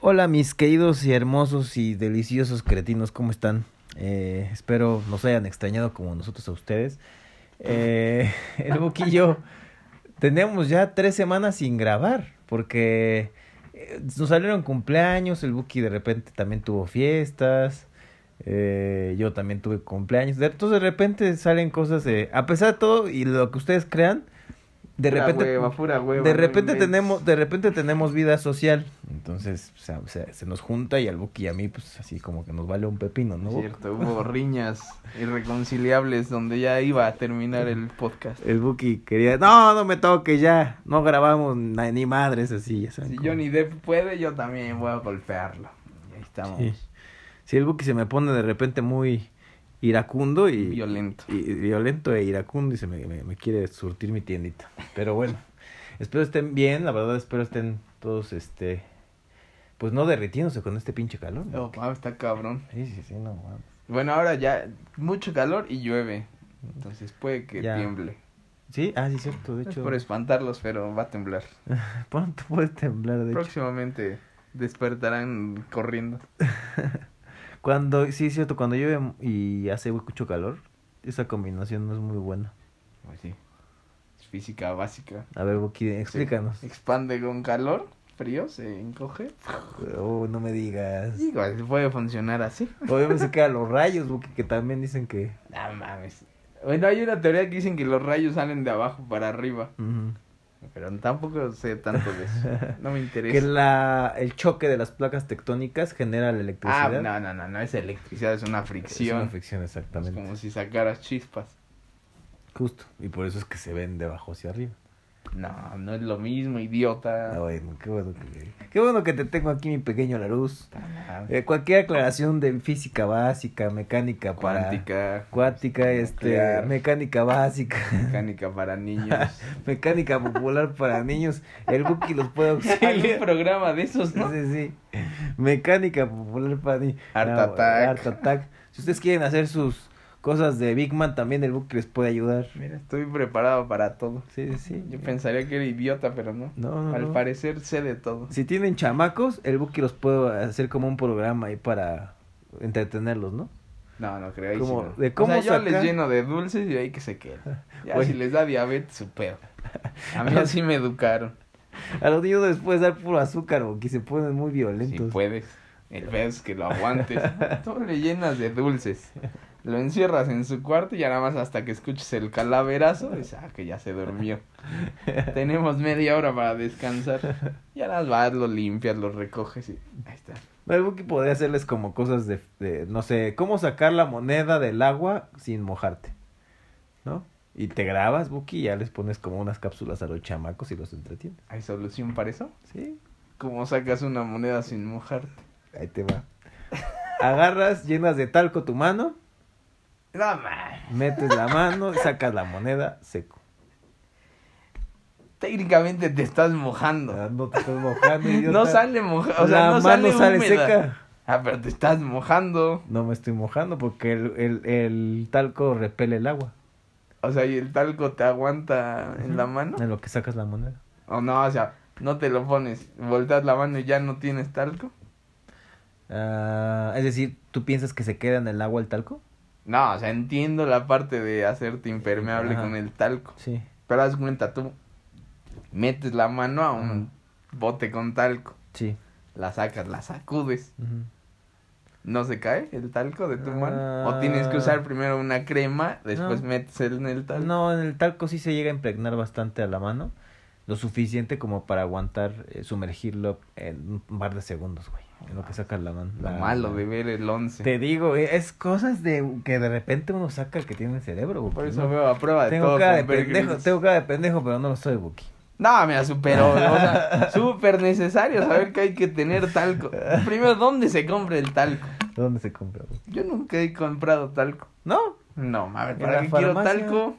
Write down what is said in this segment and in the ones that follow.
Hola mis queridos y hermosos y deliciosos cretinos, ¿cómo están? Eh, espero nos hayan extrañado como nosotros a ustedes. Eh, el yo tenemos ya tres semanas sin grabar porque eh, nos salieron cumpleaños, el Buki de repente también tuvo fiestas, eh, yo también tuve cumpleaños, entonces de repente salen cosas a pesar de todo y lo que ustedes crean, de Pura repente hueva, pura hueva, de repente tenemos de repente tenemos vida social entonces o sea, se, se nos junta y al Buki y a mí pues así como que nos vale un pepino no Cierto, hubo riñas irreconciliables donde ya iba a terminar el podcast. el Buki quería no no me toque ya no grabamos ni madres así ya saben Si cómo. Johnny Depp puede, yo también voy a golpearlo. Y ahí estamos. sí. Sí, el Buki se me pone de repente muy iracundo y Violento. y, y violento e iracundo y se me, me, me quiere surtir mi tiendita pero bueno espero estén bien la verdad espero estén todos este pues no derritiéndose con este pinche calor ¿no? Oh, está cabrón. sí sí sí no mames. Bueno, ahora ya mucho calor y llueve. Entonces puede que Ya. tiemble. Sí, ah, sí, cierto. De Es hecho, por espantarlos, pero va a temblar. pronto puede temblar. De hecho, Próximamente despertarán corriendo. cuando, sí, es cierto, cuando llueve y hace mucho calor, esa combinación no es muy buena. Pues sí. Es física básica. A ver, Buki, explícanos. Se expande con calor, frío, se encoge. Oh, no me digas. Digo, puede funcionar así. Obviamente se quedan los rayos, Buki, que también dicen que. No mames. Bueno, hay una teoría que dicen que los rayos salen de abajo para arriba. Ujú. Pero tampoco sé tanto de eso. No me interesa. Que la, el choque de las placas tectónicas genera la Ah, electricidad. no, no, no, no es electricidad, es una Es fricción. una fricción, Es exactamente. como si sacaras chispas. Justo. Y por eso es que se ven de abajo hacia arriba. No, no es lo mismo, idiota. Ah, bueno, qué bueno que, qué bueno que te tengo aquí, mi pequeño Laruz. Eh, cualquier aclaración de física básica, mecánica para Cuántica, cuántica, este, Nuclear. mecánica básica, mecánica para niños. mecánica popular para niños, el Buki los puede Hay un auxiliar. programa de esos, ¿no? Sí, sí. Mecánica popular para niños. Art No, Attack. Art Attack. Si ustedes quieren hacer sus cosas de Big Man, también el Buki les puede ayudar. Mira, estoy preparado para todo. Sí, sí. Yo pensaría que era idiota, pero no. No, no, Al no. parecer sé de todo. Si tienen chamacos, el Buki los puede hacer como un programa ahí para entretenerlos, ¿no? No, no creo. Como, sí no. de cómo o sea, yo les lleno de dulces y ahí que se queden. Ya Oye. si les da diabetes, su pedo. A mí así me educaron. A los niños les puedes dar puro azúcar, Buki, se ponen muy Si violentos. puedes. El pedo es que lo aguantes. Tú le llenas de dulces. Lo encierras en su cuarto y ya nada más hasta que escuches el calaverazo, dices, ah, que ya se durmió. Tenemos media hora para descansar. Ya más vas, lo limpias, lo recoges y ahí está. El Buki podría hacerles como cosas de, de, no sé, cómo sacar la moneda del agua sin mojarte, ¿no? Y te grabas, Buki, y ya les pones como unas cápsulas a los chamacos y los entretienes. ¿Hay solución para eso? Sí, ¿Cómo sacas una moneda sin mojarte? ahí te va. Agarras, llenas de talco tu mano, No, man. metes la mano, sacas la moneda seco. Técnicamente te estás mojando. Ah, No te estás mojando, idiota. No sale mojado, o sea, la no mano sale, seca. Ah, pero te estás mojando. No me estoy mojando porque el, el, el talco repele el agua O sea, y el talco te aguanta en la mano. en lo que sacas la moneda. O no, o sea, no te lo pones, volteas la mano y ya no tienes talco. Ah, es decir, ¿tú piensas que se queda en el agua el talco? No, o sea, entiendo la parte de hacerte impermeable Ajá. con el talco. Sí. Pero haz cuenta, tú metes la mano a un bote con talco, Sí. la sacas, la sacudes. ¿No se cae el talco de tu mano? Ah. ¿O tienes que usar primero una crema, después No. metes el en el talco? No, en el talco sí se llega a impregnar bastante a la mano. Lo suficiente como para aguantar, eh, sumergirlo en un par de segundos, güey. En lo que sacas la mano. Lo la- malo de ver el 11. Te digo, eh, es cosas de que de repente uno saca que tiene el cerebro. Por eso no. veo a prueba de Tengo todo. cara de pendejo, tengo cara de pendejo, pero no lo soy, Buki. No, mira, súper, o sea, súper necesario saber que hay que tener talco. Primero, ¿dónde se compra el talco? ¿Dónde se compra, güey? Yo nunca he comprado talco. ¿No? No, a ver, ¿para qué quiero talco?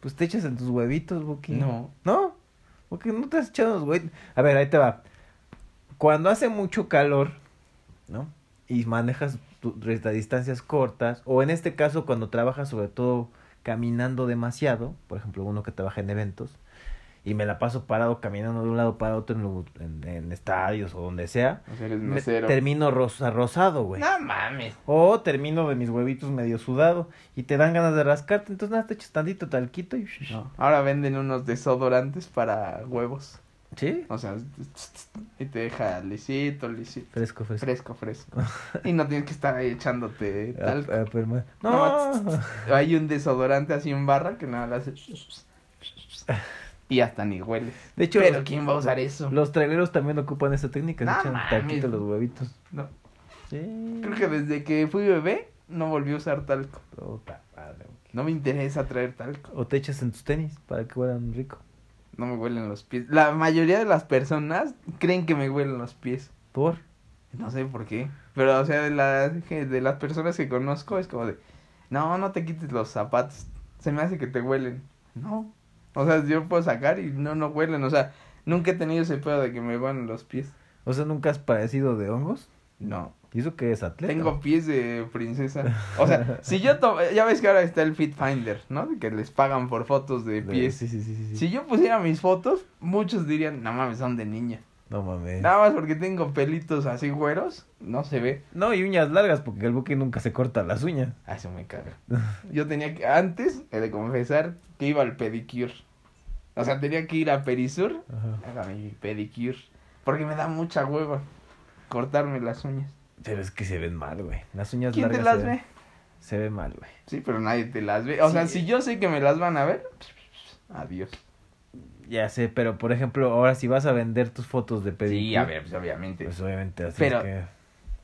Pues te echas en tus huevitos, Buki. No. ¿No? Porque no te has echado los huevitos. A ver, ahí te va. Cuando hace mucho calor, ¿no? Y manejas tu- distancias cortas, o en este caso cuando trabajas sobre todo caminando demasiado, por ejemplo, uno que trabaja en eventos, y me la paso parado caminando de un lado para otro en, en, en estadios o donde sea, O sea, eres me- mesero. termino rosa, rosado, güey. No mames. O termino de mis huevitos medio sudado y te dan ganas de rascarte, entonces nada, te echas tantito talquito y... No. Ahora venden unos desodorantes para huevos. ¿Sí? O sea, y te deja lisito, lisito. Fresco, fresco. Fresco, fresco. Y no tienes que estar ahí echándote Ah, tal. ah, No, No, Hay un desodorante así en barra que nada le hace. Y hasta ni huele. de hecho, Pero ¿quién va a usar eso? los traileros también ocupan esa técnica, No echan a los huevitos. No. Sí. Creo que desde que fui bebé no volví a usar talco. Puta madre, güey. No me interesa traer talco. O te echas en tus tenis para que huelan rico. No me huelen los pies. La mayoría de las personas creen que me huelen los pies. ¿Por? No sé por qué. Pero, o sea, de, la, de las personas que conozco es como de, no, no te quites los zapatos. Se me hace que te huelen. No. O sea, yo puedo sacar y no, no huelen. O sea, nunca he tenido ese pedo de que me huelen los pies. O sea, ¿nunca has padecido de hongos? No. ¿Y eso que es atleta? Tengo pies de princesa. O sea, si yo to- ya ves que ahora está el Fit Finder, ¿no? Que les pagan por fotos de pies. Sí, sí, sí, sí. Si yo pusiera mis fotos, muchos dirían, no mames, son de niña. No mames. Nada más porque tengo pelitos así güeros, no se ve. No, y uñas largas porque el buque nunca se corta las uñas. Ah, eso me caga. Yo tenía que, antes, he de confesar, que iba al pedicure. O sea, tenía que ir a Perisur, hágame mi pedicure. Porque me da mucha hueva cortarme las uñas. Pero es que se ven mal, güey. Las uñas ¿Quién te largas las se, ve? se ven mal, güey. Sí, pero nadie te las ve. O sea, si yo sé que me las van a ver, adiós. Ya sé, pero por ejemplo, ahora si vas a vender tus fotos de pedicure. Sí, a ver, pues obviamente. Pues obviamente así Pero- que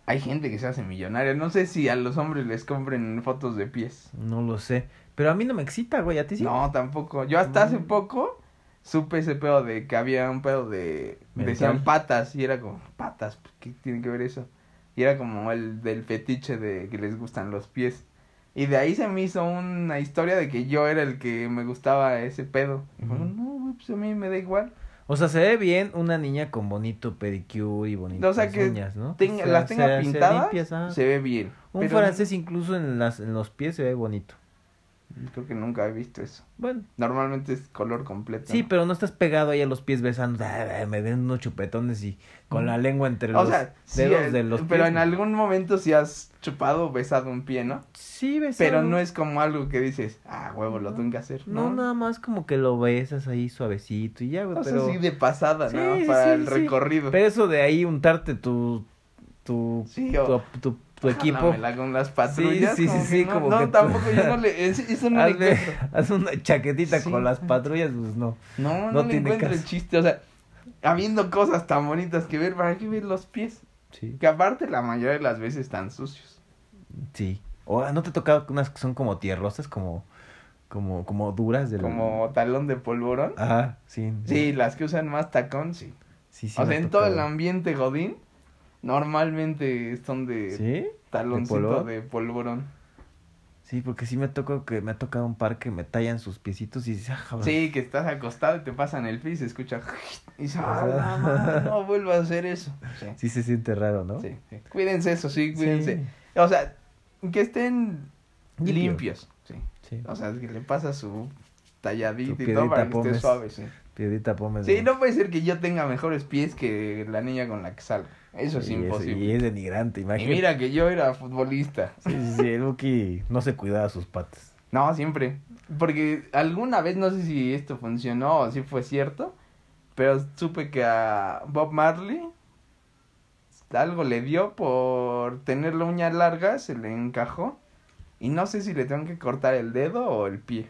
Hay gente que se hace millonaria. No sé si a los hombres les compren fotos de pies. no lo sé. Pero a mí no me excita, güey, a ti sí. No, tampoco. Yo hasta hace poco supe ese pedo de que había un pedo de... Mental. Decían patas y era como, patas, ¿qué tiene que ver eso? Y era como el del fetiche de que les gustan los pies. Y de ahí se me hizo una historia de que yo era el que me gustaba ese pedo. Y Ujú. no, pues a mí me da igual. O sea, se ve bien una niña con bonito pedicure y bonitas O sea, que uñas, ¿no? Tenga- las tenga se pintadas, limpias, ah. se ve bien. Un pero francés incluso en las en los pies se ve bonito. Creo que nunca he visto eso. Bueno, Normalmente es color completo. sí, ¿no? pero no estás pegado ahí a los pies besando, "Ay, ay, me den unos chupetones y con la lengua entre O los sea, dedos eh, de los pero pies. en algún momento sí has chupado o besado un pie, ¿no? Sí, besado. Pero no es como algo que dices, ah, huevo, lo tengo que hacer. No, No, nada más como que lo besas ahí suavecito y ya, güey, O sea, pero sí de pasada, Sí, ¿no? Para el recorrido. pero eso de ahí untarte tu tu tu, tu, tu equipo Jálamela con las patrullas. Sí, sí, sí, sí, no, como no, que tú- tampoco, yo no le, es- eso no le hazle, encuentro. haz una chaquetita Sí. con las patrullas, pues no. No, no, no le tiene encuentro el caso. chiste, o sea, habiendo cosas tan bonitas que ver, ¿para qué ver los pies? Sí. Que aparte la mayoría de las veces están sucios. Sí. O no te ha tocado unas que son como tierrosas, como como como duras del Como talón de polvorón. Ajá, sí. Sí, las que usan más tacón, sí. Sí, sí o sea, en todo el ambiente godín, normalmente son de ¿Sí? taloncito de polvorón. Sí, porque sí me tocó que me ha tocado un par que me tallan sus piecitos y dices, ah. Sí, que estás acostado y te pasan el pie y se escucha. Y dices. "Ah, no vuelvas a hacer eso. Sí, Sí se siente raro, ¿no? sí, sí. Cuídense eso, sí, cuídense. Sí. O sea, que estén Limpio. limpios. Sí. Sí. O sea, que le pasa su talladito Su y todo para que esté suave, sí. Piedrita pómez. Sí, no puede ser que yo tenga mejores pies que la niña con la que salgo. Eso es imposible. y es denigrante, Y imagínate. mira que yo era futbolista. Sí, sí, sí, el Buki no se cuidaba sus patas. No, siempre. Porque alguna vez, no sé si esto funcionó o si fue cierto, pero supe que a Bob Marley algo le dio por tener la uña larga, se le encajó. Y no sé si le tengo que cortar el dedo o el pie.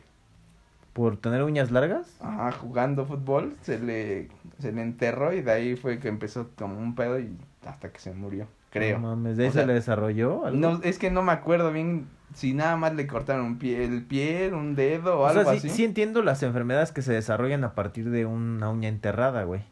¿Por tener uñas largas? Ajá, jugando fútbol, se le, se le enterró y de ahí fue que empezó como un pedo y hasta que se murió, creo. No mames, ¿de ahí O se sea, le desarrolló algo? No, es que no me acuerdo bien si nada más le cortaron un pie, el pie, un dedo o, o algo sea, sí, así. sí entiendo las enfermedades que se desarrollan a partir de una uña enterrada, güey.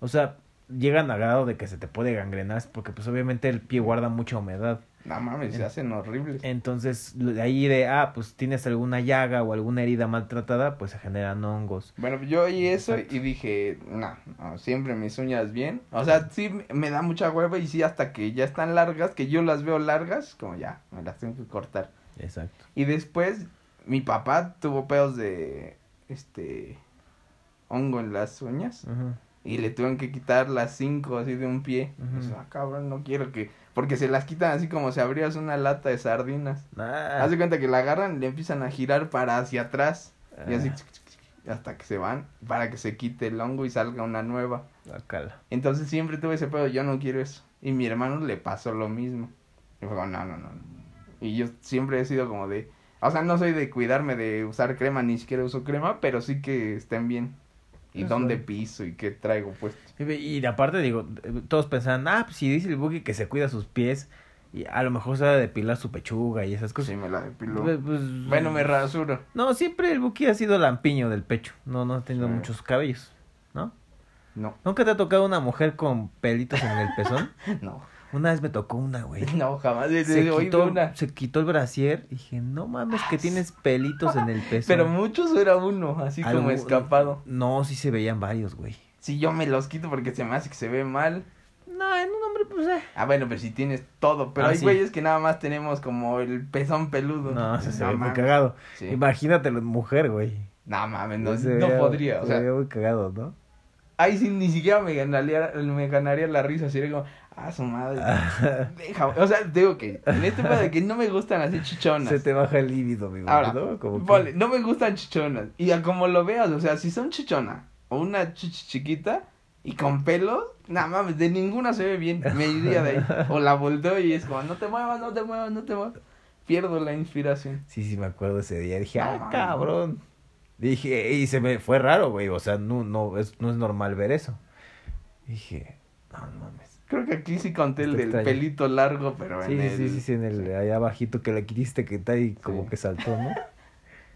O sea, llegan a grado de que se te puede gangrenar porque pues obviamente el pie guarda mucha humedad. No mames, se hacen horribles. Entonces, de ahí de, ah, pues tienes alguna llaga o alguna herida maltratada, pues se generan hongos. Bueno, yo oí eso Exacto. y dije, no, no, siempre mis uñas bien. O sea, sí me- da mucha hueva y sí hasta que ya están largas, que yo las veo largas, como ya, me las tengo que cortar. Exacto. Y después, mi papá tuvo pedos de, este, hongo en las uñas. Ujú. Y le tuvieron que quitar las cinco así de un pie. Dice, ah, cabrón, no quiero que... Porque se las quitan así como si abrieras una lata de sardinas. Ah, Haz de cuenta que la agarran y le empiezan a girar para hacia atrás. Y así Ah. hasta que se van para que se quite el hongo y salga una nueva. Guácala. Entonces siempre tuve ese pedo, yo no quiero eso. Y mi hermano le pasó lo mismo. Y fue como, no, no, no. no". Y yo siempre he sido como de, o sea, no soy de cuidarme de usar crema, ni siquiera uso crema, pero sí que estén bien. Y dónde piso y qué traigo puesto. Y, aparte digo, todos pensaban, ah, pues si dice el Buki que se cuida sus pies, y a lo mejor se va a depilar su pechuga y esas cosas. Sí, me la depilo. Pues, pues, Bueno, me rasuro. No, siempre el Buki ha sido lampiño del pecho. No, no ha tenido Sí. muchos cabellos, ¿no? No, ¿Nunca te ha tocado una mujer con pelitos en el pezón? no, Una vez me tocó una, güey. no, jamás. Se oído quitó, una. se quitó el brasier. Dije, no mames, que tienes pelitos en el pezón. Pero muchos era uno, así como escapado. No, sí se veían varios, güey. Si yo me los quito porque se me hace que se ve mal. No, en un hombre, pues, eh. Ah, bueno, pero si tienes todo. Pero Ah, hay sí. güeyes que nada más tenemos como el pezón peludo. No, se, se ve muy mames. cagado. Sí. Imagínatelo en mujer, güey. No mames, no, Se no podría. O se sea, veía muy cagado, ¿no? Ahí sí ni siquiera me ganaría, me ganaría la risa. Sería como, ah, su madre. Deja, o sea, digo que en este pedo de que no me gustan así chichonas. Se te baja el líbido, amigo. Ahora, ¿no? Como que- vale, no me gustan chichonas. Y a como lo veas, o sea, si son chichona o una chichi chiquita y con pelos, nada mames, de ninguna se ve bien. Me iría de ahí. O la volteo y es como, no te muevas, no te muevas, no te muevas. Pierdo la inspiración. Sí, sí, me acuerdo ese día. Dije, No, ah, mames. cabrón. Dije, y se me fue raro, güey. O sea, no, no, es, no es normal ver eso. Dije, no, mames. Creo que aquí sí conté el del extraño. pelito largo, pero Sí, en sí, el... sí, sí, sí, en el allá abajito que le quitiste que está y como Sí. que saltó, ¿no?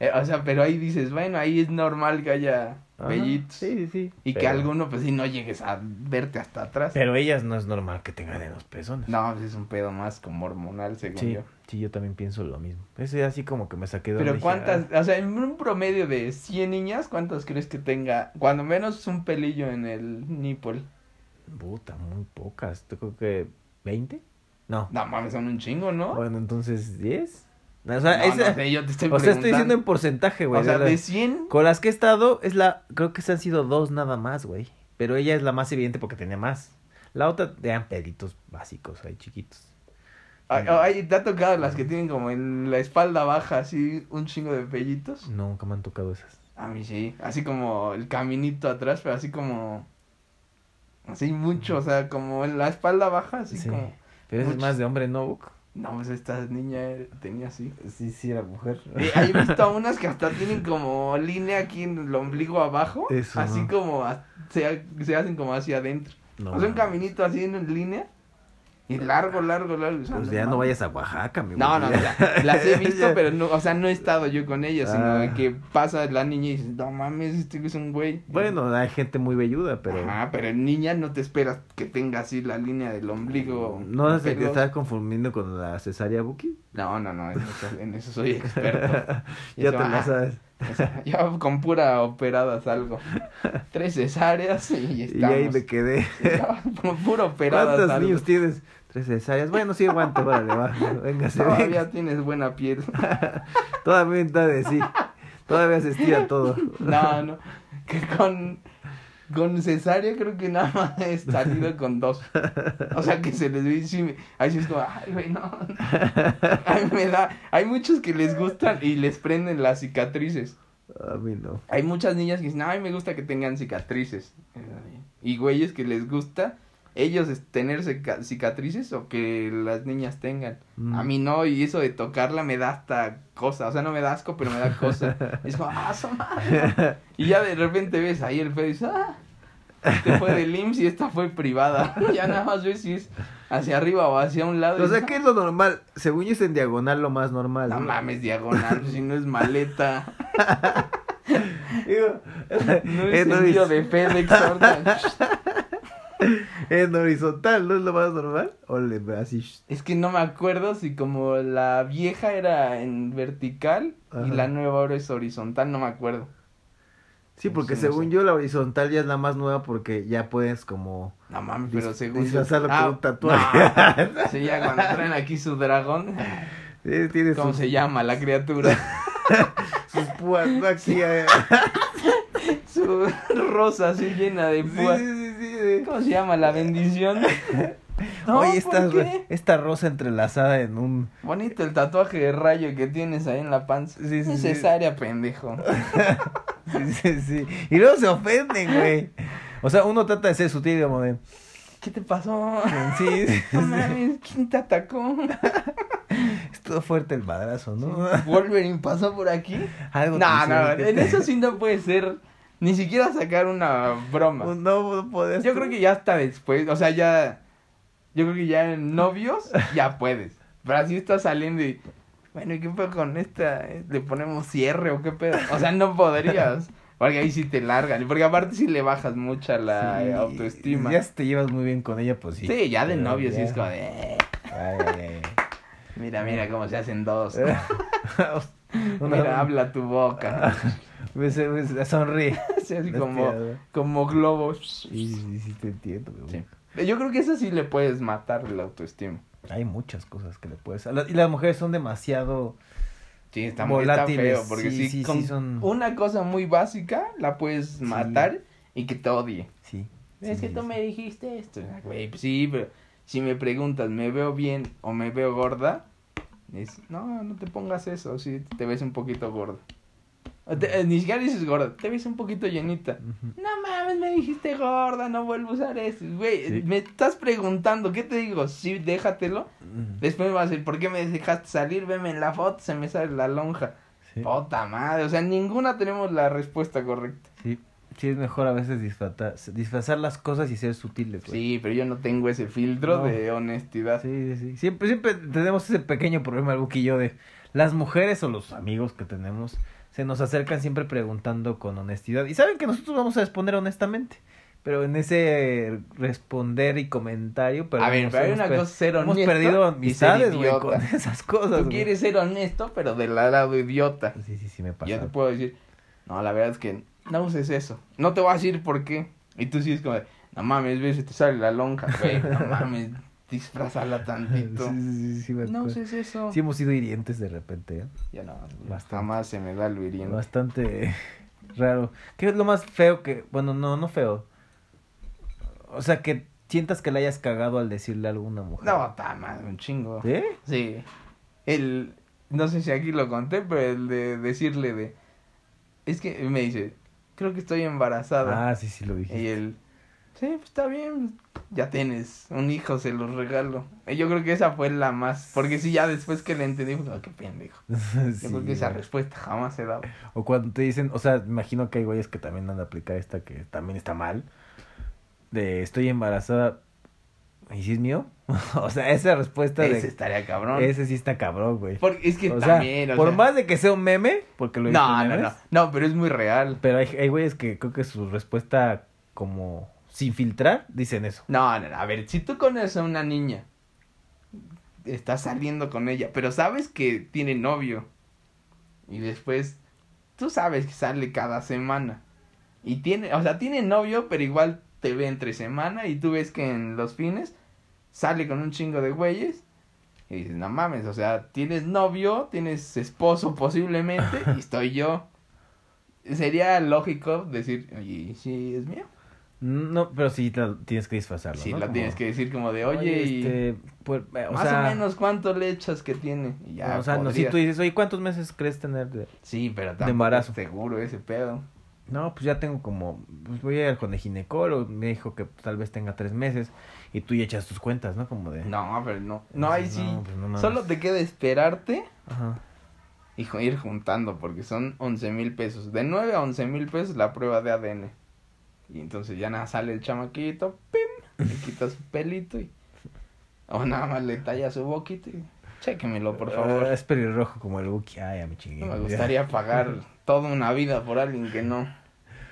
Eh, o sea, pero ahí dices, bueno, ahí es normal que haya vellitos. Sí, sí, sí. Y que alguno, pues sí, no llegues a verte hasta atrás. Pero ellas no es normal que tengan en los pezones. No, pues es un pedo más como hormonal, según Sí, yo. Sí, yo también pienso lo mismo. Ese así como que me saqué de Pero dije, cuántas, "Ah". o sea, en un promedio de 100 niñas, ¿cuántas crees que tenga? Cuando menos un pelillo en el nipple. Puta, muy pocas. Yo creo que 20. No. No mames, son un chingo, ¿no? Bueno, entonces 10. O sea, No, esa- no sé, yo te estoy o sea, estoy diciendo en porcentaje, güey. O sea, de 100, Con las que he estado, es la. Creo que se han sido dos nada más, güey. Pero ella es la más evidente porque tenía más. La otra eran peditos básicos, ahí chiquitos. Ay, ¿te ha tocado las que tienen como en la espalda baja, así, un chingo de pellitos? Nunca me han tocado esas. A mí sí, así como el caminito atrás, pero así como... Así mucho, o sea, como en la espalda baja, así Sí. como... Pero ese es Mucho. más de hombre, ¿no? Buc? No, pues esta niña tenía así. Sí, sí, era mujer. Eh, he visto unas que hasta tienen como línea aquí en el ombligo abajo. Eso, así ¿no? como a- se, se hacen como hacia adentro. No, o sea, un caminito así en línea. Y largo, largo, largo. o sea, Pues ya no vayas a Oaxaca, mi No, no, sea, las he visto, pero no, o sea, no he estado yo con ellas, sino Ah. que pasa la niña y dices, no mames, este es un güey. Bueno, hay gente muy velluda, pero. Ajá, pero en niña no te esperas que tenga así la línea del ombligo. ¿No se te pelos. estás confundiendo con la cesárea Buki? No, no, no, en eso, en eso soy experto. ya te la ah, sabes. O sea, ya con pura operada salgo. Tres cesáreas y Y estamos. ahí me quedé. Con pura operada ¿Cuántos salgo. niños tienes? Tres cesáreas. Bueno, sí, aguanta, órale, va. Véngase, Todavía venga. tienes buena piel. Todavía está de sí. Todavía se estira todo. No, no. Que con, con cesárea creo que nada más he salido con dos. O sea que se les ve sí Ahí sí es como, ay, güey, no. A mí me da. Hay muchos que les gustan y les prenden las cicatrices. A mí no. Hay muchas niñas que dicen, ay, me gusta que tengan cicatrices. Y güeyes que les gusta ellos tener cica- cicatrices o que las niñas tengan. Mm. A mí no, y eso de tocarla me da hasta cosa. O sea, no me da asco, pero me da cosa. es como, ah, su madre". Y ya de repente ves ahí el pedo y dices, ah, este fue del IMSS y esta fue privada. ya nada más ves si es hacia arriba o hacia un lado. O sea, ¿qué es lo normal? Según yo es en diagonal lo más normal. No ¿no? mames, diagonal, si no es maleta. Digo, No es en, envío horiz- de FedEx. En horizontal, ¿no es lo más normal? O le así. Es que no me acuerdo si como la vieja era en vertical y la nueva ahora es horizontal, no me acuerdo. Sí, porque Sí, no según sé. yo la horizontal ya es la más nueva porque ya puedes como No mames, pero según disfrazarlo Ah, con un tatuaje. no. Sí, ya cuando traen aquí su dragón, Sí, tiene ¿cómo se llama la criatura? sus púas ¿no? aquí. eh. su rosa así llena de Sí, púas. sí, sí, ¿Cómo se llama? La bendición. No, Oye, ¿por esta, esta rosa entrelazada en un... Bonito el tatuaje de rayo que tienes ahí en la panza. Sí, sí, sí. Necesaria, pendejo. Sí, sí, sí. Y luego se ofenden, güey. O sea, uno trata de ser sutil, como de... ¿Qué te pasó? Sí, sí, No mames, ¿quién te atacó? Estuvo fuerte el madrazo, ¿no? ¿Wolverine pasó por aquí? Algo No, no, en eso sí no puede ser. Ni siquiera sacar una broma. No, no puedes. Yo creo que ya hasta después, o sea, ya. Yo creo que ya en novios ya puedes. Pero así estás saliendo y. Bueno, ¿y qué pedo con esta? ¿Le ponemos cierre o qué pedo? O sea, no podrías. Porque ahí sí te largan. Porque aparte sí le bajas mucha la Sí, autoestima. Ya si te llevas muy bien con ella, pues sí. Sí, ya de Pero novio sí ya- es como de. "Eh, Ay, ay, Mira, mira cómo se hacen dos. Una- Mira, habla tu boca. Sonríe. Así, así como, como globos. Sí, sí, sí, te entiendo. Sí. Yo creo que eso sí le puedes matar la autoestima. Hay muchas cosas que le puedes. Y las mujeres son demasiado. Sí, está muy feo. Porque sí, sí, sí, con sí, son- una cosa muy básica la puedes matar y que te odie. Sí. es sí, que tú sí. me dijiste esto. Güey, pues sí, pero si me preguntas, ¿me veo bien o me veo gorda? Es, no, no te pongas eso, sí, te ves un poquito gorda. O te- eh, ni siquiera dices gorda, te ves un poquito llenita. No mames, me dijiste gorda, no vuelvo a usar eso. Güey, Sí. me estás preguntando, ¿qué te digo? Sí, déjatelo. Después me vas a decir, ¿por qué me dejaste salir? Veme en la foto, se me sale la lonja. Sí. Puta madre, o sea, ninguna tenemos la respuesta correcta. Sí. Es mejor a veces disfrazar, disfrazar las cosas y ser sutiles, güey. Sí, pero yo no tengo ese filtro No. de honestidad. Sí, sí, sí. Siempre, siempre tenemos ese pequeño problema, el yo, de las mujeres o los amigos que tenemos se nos acercan siempre preguntando con honestidad. Y saben que nosotros vamos a responder honestamente. Pero en ese responder y comentario, pero a ver, pero hay una cosa ser hemos perdido amistades, güey, con esas cosas. Tú quieres ser honesto, pero del lado idiota. Sí, sí, sí, me pasa. Yo te puedo decir, no, la verdad es que no uses eso. No te voy a decir por qué. Y tú sí es como, de, no mames, ves, se te sale la lonja, güey. No mames, disfrazala Sí, tantito. sí, sí, sí, me No uses eso. Sí hemos sido hirientes de repente, ¿eh? Ya no, Bastante. jamás se me da lo hiriente. Bastante raro. ¿Qué es lo más feo que... Bueno, no, no feo. O sea, que sientas que le hayas cagado al decirle algo a una mujer. No, está mal, un chingo. ¿Sí? Sí. El, no sé si aquí lo conté, pero el de decirle de, es que me dice, creo que estoy embarazada. Ah, sí, sí lo dije. y él, sí, pues está bien, ya tienes un hijo, se los regalo. Y yo creo que esa fue la más, porque sí, ya después que le entendí, pues, "Ah, qué pendejo. Yo creo que esa respuesta jamás se da. O cuando te dicen, o sea, imagino que hay güeyes que también han de aplicar esta que también está mal. De estoy embarazada. ¿Y si es mío? o sea, esa respuesta Ese de... estaría cabrón. Ese sí está cabrón, güey. Porque es que O sea, también, o por sea, más de que sea un meme, porque lo no, no, no, no, pero es muy real. Pero hay, hay güeyes que creo que su respuesta como sin filtrar dicen eso. No, no, no, a ver, si tú conoces a una niña, estás saliendo con ella, pero sabes que tiene novio, y después tú sabes que sale cada semana, y tiene, o sea, tiene novio, pero igual te ve entre semana, y tú ves que en los fines sale con un chingo de güeyes, y dices, no mames, o sea, tienes novio, tienes esposo posiblemente, y estoy yo. Sería lógico decir, oye, ¿sí es mío? No, pero sí la- tienes que disfrazarlo. Sí, ¿no? la Como, tienes que decir como de, oye, y este, pues, eh, o más sea, o menos cuánto le echas que tiene. Y ya, o sea, no, si tú dices, oye, ¿cuántos meses crees tener de...? Sí, pero tampoco embarazo. seguro ese pedo. No, pues ya tengo como, pues voy a ir con el ginecólogo, me dijo que tal vez tenga tres meses, y tú ya echas tus cuentas, ¿no? Como de... No, pero no. No, ahí sí. No, pues no. Solo te queda esperarte Ajá. y ir juntando, porque son 11 mil pesos. De 9 a 11 mil pesos la prueba de ADN. Y entonces ya nada sale el chamaquito, ¡pim! Le quitas su pelito y. O nada más le talla su boquita y. Chéquemelo, por favor. Ah, es pelirrojo como el Buki. Ay, a mi chingue. No me gustaría pagar toda una vida por alguien que no,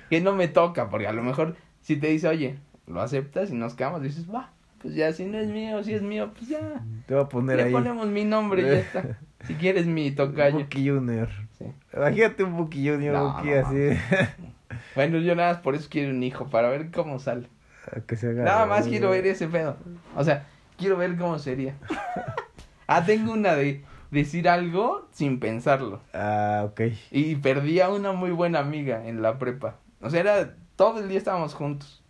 que no me toca, porque a lo mejor si te dice, oye, lo aceptas y nos quedamos, dices, va, pues ya si no es mío, si es mío, pues ya, Te voy a poner le ahí. ponemos mi nombre y ya está. Si quieres mi tocayo. Buki Junior. Sí. Imagínate un Buki Junior, No, Buki no así. Bueno, yo nada más por eso quiero un hijo, para ver cómo sale. que se haga. Nada más quiero ver ese pedo. O sea, quiero ver cómo sería. ah, tengo una de decir algo sin pensarlo. Ah, ok. Y perdí a una muy buena amiga en la prepa. O sea, era, todo el día estábamos juntos.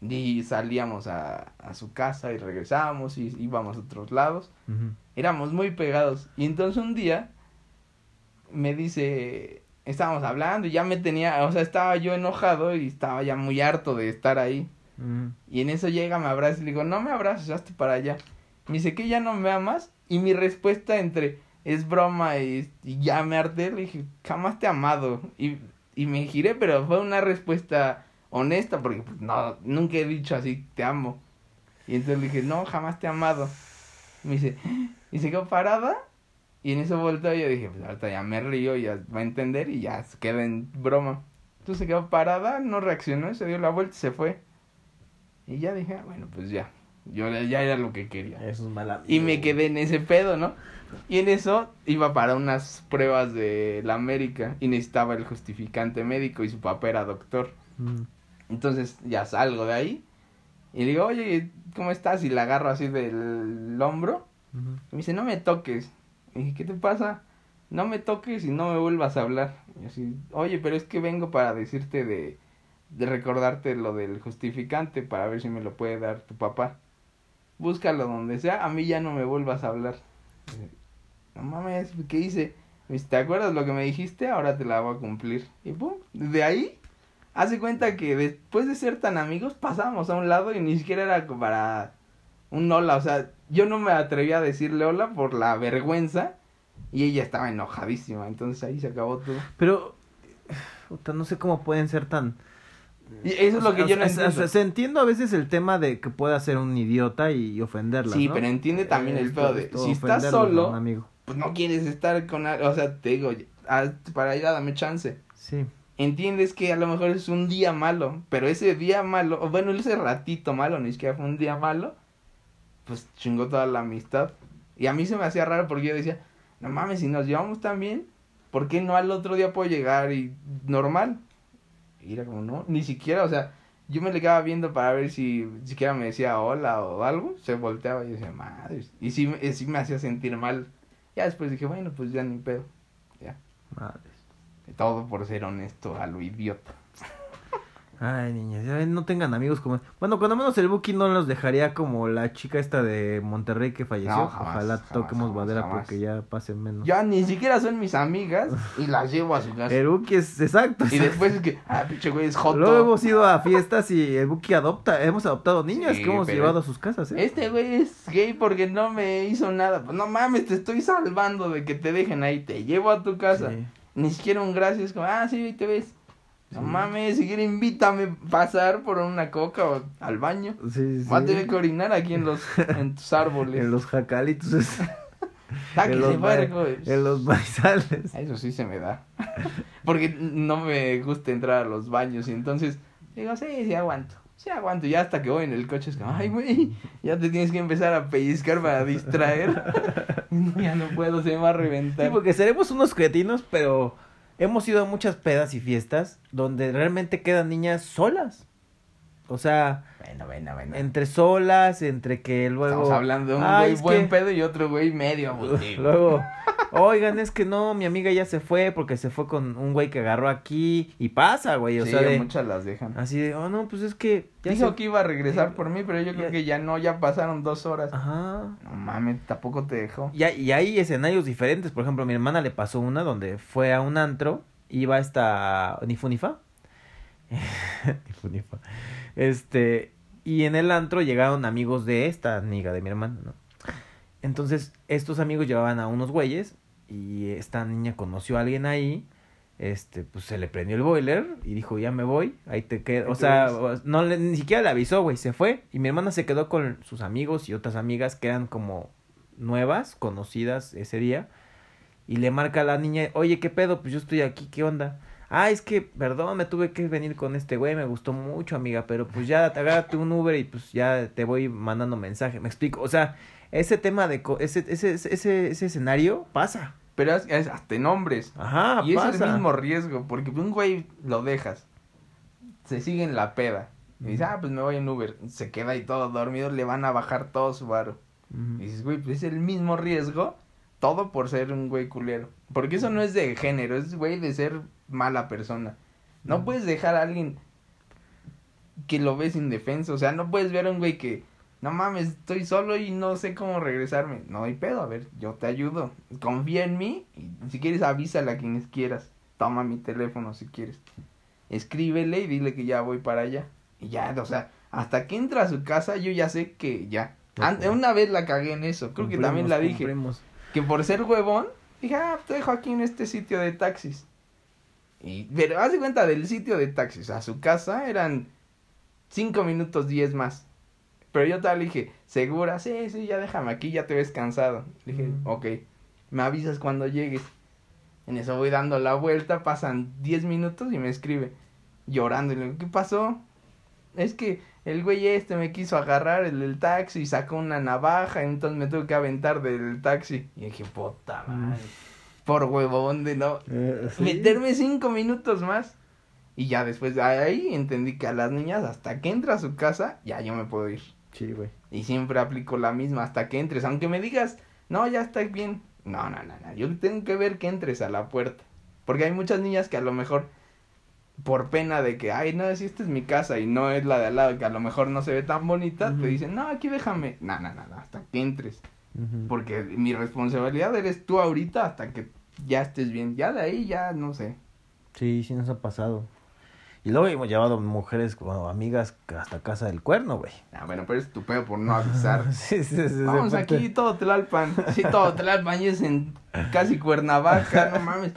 Y salíamos a, a su casa y regresábamos y íbamos a otros lados. Ujú. Éramos muy pegados. Y entonces un día me dice, estábamos hablando y ya me tenía, o sea, estaba yo enojado y estaba ya muy harto de estar ahí. Y en eso llega, me abraza y le digo, no me abraces, hazte para allá. Me dice que ya no me amas. Y mi respuesta entre es broma y, y ya me harté, le dije, jamás te he amado. Y, y me giré, pero fue una respuesta honesta porque pues, no, nunca he dicho así, te amo. Y entonces le dije, no, jamás te he amado. Me dice, y se quedó parada. Y en eso volteó y yo dije, pues ahorita ya me río, ya va a entender y ya se queda en broma. Entonces se quedó parada, no reaccionó, se dio la vuelta y se fue. Y ya dije, ah, bueno, pues ya. Yo ya era lo que quería. Eso es mala. Y me quedé en ese pedo, ¿no? Y en eso iba para unas pruebas de la América y necesitaba el justificante médico y su papá era doctor. Mm. Entonces ya salgo de ahí y le digo, oye, ¿cómo estás? Y la agarro así del hombro. Y me dice, no me toques. Y dije, ¿qué te pasa? No me toques y no me vuelvas a hablar. Y así, oye, pero es que vengo para decirte de, de recordarte lo del justificante para ver si me lo puede dar tu papá. Búscalo donde sea, a mí ya no me vuelvas a hablar. No mames, ¿qué hice? Dice, ¿te acuerdas lo que me dijiste? Ahora te la voy a cumplir. Y pum, desde ahí, hace cuenta que después de ser tan amigos, pasábamos a un lado y ni siquiera era para un hola. O sea, yo no me atreví a decirle hola por la vergüenza y ella estaba enojadísima. Entonces ahí se acabó todo. Pero, no sé cómo pueden ser tan... Y eso es lo que yo no sea, o sea, entiendo. se entiendo a veces el tema de que pueda ser un idiota y ofenderla, Sí, ¿no? pero entiende también el Esto- pedo de, esto si estás solo, amigo. pues no quieres estar con alguien, o sea, te digo, para ir a dame chance. Sí. Entiendes que a lo mejor es un día malo, pero ese día malo, o bueno, ese ratito malo, ni siquiera fue un día malo, pues chingó toda la amistad. Y a mí se me hacía raro porque yo decía, no mames, si nos llevamos tan bien, ¿por qué no al otro día puedo llegar y normal? Y era como, no, ni siquiera, o sea, yo me le quedaba viendo para ver si siquiera me decía hola o algo, se volteaba y decía, madre, y sí, me- sí me hacía sentir mal. Ya después dije, bueno, pues ya ni pedo, ya, Madres. todo por ser honesto a lo idiota. Ay, niñas, ya no tengan amigos como... Bueno, cuando menos el Buki no los dejaría como la chica esta de Monterrey que falleció. No, jamás, Ojalá jamás, toquemos jamás, madera porque ya pasen menos. Ya ni siquiera son mis amigas y las llevo a su casa. El Buki es exacto. Y después es que, ah, pinche güey, es joto. Luego hemos ido a fiestas y el Buki adopta, hemos adoptado niñas Sí, que hemos llevado a sus casas, ¿eh? Este güey es gay porque no me hizo nada. Pues no mames, te estoy salvando de que te dejen ahí. Te llevo a tu casa. Sí. Ni siquiera un gracias, como, ah, sí, te ves. No mames, si quieres invítame a pasar por una coca o al baño. Sí, sí. Voy a tener que orinar aquí en los en tus árboles. En los jacalitos, en los, ma- puerco. en los maizales. Eso sí se me da. Porque no me gusta entrar a los baños y entonces digo, sí, sí aguanto. Sí aguanto. Ya hasta que voy en el coche es como, ay, güey, ya te tienes que empezar a pellizcar para distraer. ya no puedo, se me va a reventar. Sí, porque seremos unos cretinos, pero hemos ido a muchas pedas y fiestas donde realmente quedan niñas solas. O sea, Bueno, bueno, bueno. entre solas, entre que luego... Estamos hablando de un güey buen que- pedo y otro güey medio abusivo. Luego, oigan, es que no, mi amiga ya se fue porque se fue con un güey que agarró aquí y pasa, güey, o sí, sea, de, muchas las dejan. así de, oh, no, pues es que ya Dijo se- que iba a regresar por mí, pero yo creo que ya no, ya pasaron dos horas. Ajá. No mames, tampoco te dejó. Y, hay- y hay escenarios diferentes, por ejemplo, a mi hermana le pasó una donde fue a un antro, iba esta Nifunifa. Nifunifa. Este, y en el antro llegaron amigos de esta amiga de mi hermana, ¿no? Entonces, estos amigos llevaban a unos güeyes y esta niña conoció a alguien ahí. Este, pues se le prendió el boiler y dijo, ya me voy, ahí te quedo. O sea, no le, ni siquiera le avisó, güey, se fue. Y mi hermana se quedó con sus amigos y otras amigas que eran como nuevas, conocidas ese día. Y le marca a la niña, oye, ¿qué pedo? Pues yo estoy aquí, ¿qué onda? Ah, es que, perdón, me tuve que venir con este güey, me gustó mucho, amiga, pero pues ya, te agárrate un Uber y pues ya te voy mandando mensaje, me explico. O sea, ese tema de, co- ese, ese, ese, ese, escenario pasa. Pero es, es hasta en hombres. Ajá, y pasa. es el mismo riesgo, porque un güey lo dejas, se sigue en la peda, y dice, ah, pues me voy en Uber, se queda ahí todo dormido, le van a bajar todo su varo. Y dices, güey, pues es el mismo riesgo, todo por ser un güey culero. Porque eso no es de género, es güey de ser mala persona. No puedes dejar a alguien que lo ves indefenso. O sea, no puedes ver a un güey que, no mames, estoy solo y no sé cómo regresarme. No hay pedo, a ver, yo te ayudo. Confía en mí y si quieres avísale a quienes quieras. Toma mi teléfono si quieres. Escríbele y dile que ya voy para allá. Y ya, o sea, hasta que entra a su casa yo ya sé que ya. An- Ok. Una vez la cagué en eso, creo que también la dije. Cumplimos. Que por ser huevón, dije, ah, te dejo aquí en este sitio de taxis. Y, pero haz de cuenta del sitio de taxis a su casa eran cinco minutos diez más. Pero yo tal le dije, ¿segura? Sí, sí, ya déjame aquí, ya te ves cansado. Le dije, Mm. ok, me avisas cuando llegues. En eso voy dando la vuelta, pasan 10 minutos y me escribe llorando. Y le digo, ¿qué pasó? Es que el güey este me quiso agarrar el taxi y sacó una navaja, entonces me tuve que aventar del taxi. Y dije, puta madre, por huevón de no. Eh, sí. Meterme cinco minutos más. Y ya después de ahí entendí que a las niñas, hasta que entra a su casa, ya yo me puedo ir. Sí, güey. Y siempre aplico la misma hasta que entres. Aunque me digas, no, ya está bien. No, no, no, no. Yo tengo que ver que entres a la puerta. Porque hay muchas niñas que a lo mejor, por pena de que, ay, no, si esta es mi casa y no es la de al lado, que a lo mejor no se ve tan bonita, te dicen, no, aquí déjame. No, no, no, no, hasta que entres. Porque mi responsabilidad eres tú ahorita hasta que ya estés bien. Ya de ahí, ya no sé. Sí, sí nos ha pasado. Y luego hemos llevado mujeres como amigas hasta casa del cuerno, güey. Ah, bueno, pero es tu pedo por no avisar. Sí, sí, sí, Vamos aquí, todo Tlalpan. Sí, todo Tlalpan y es en casi Cuernavaca, no mames.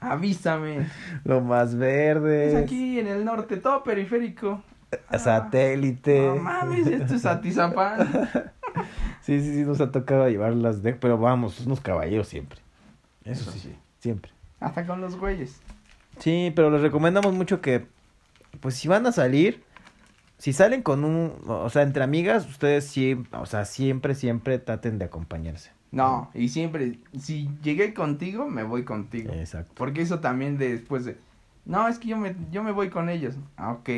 Avísame. Lo más verde. Es aquí en el norte, todo periférico. Ah, Satélite. No mames, esto es Atizapán. Sí, sí, sí, nos ha tocado llevarlas de... Pero vamos, unos caballeros siempre. Eso, Eso sí, sí. siempre. Hasta con los güeyes. Sí, pero les recomendamos mucho que, pues si van a salir, si salen con un, o sea, entre amigas, ustedes sí, o sea, siempre, siempre traten de acompañarse. No, y siempre, si llegué contigo, me voy contigo. Exacto. Porque eso también de después de, no, es que yo me, yo me voy con ellos. Ah, ok,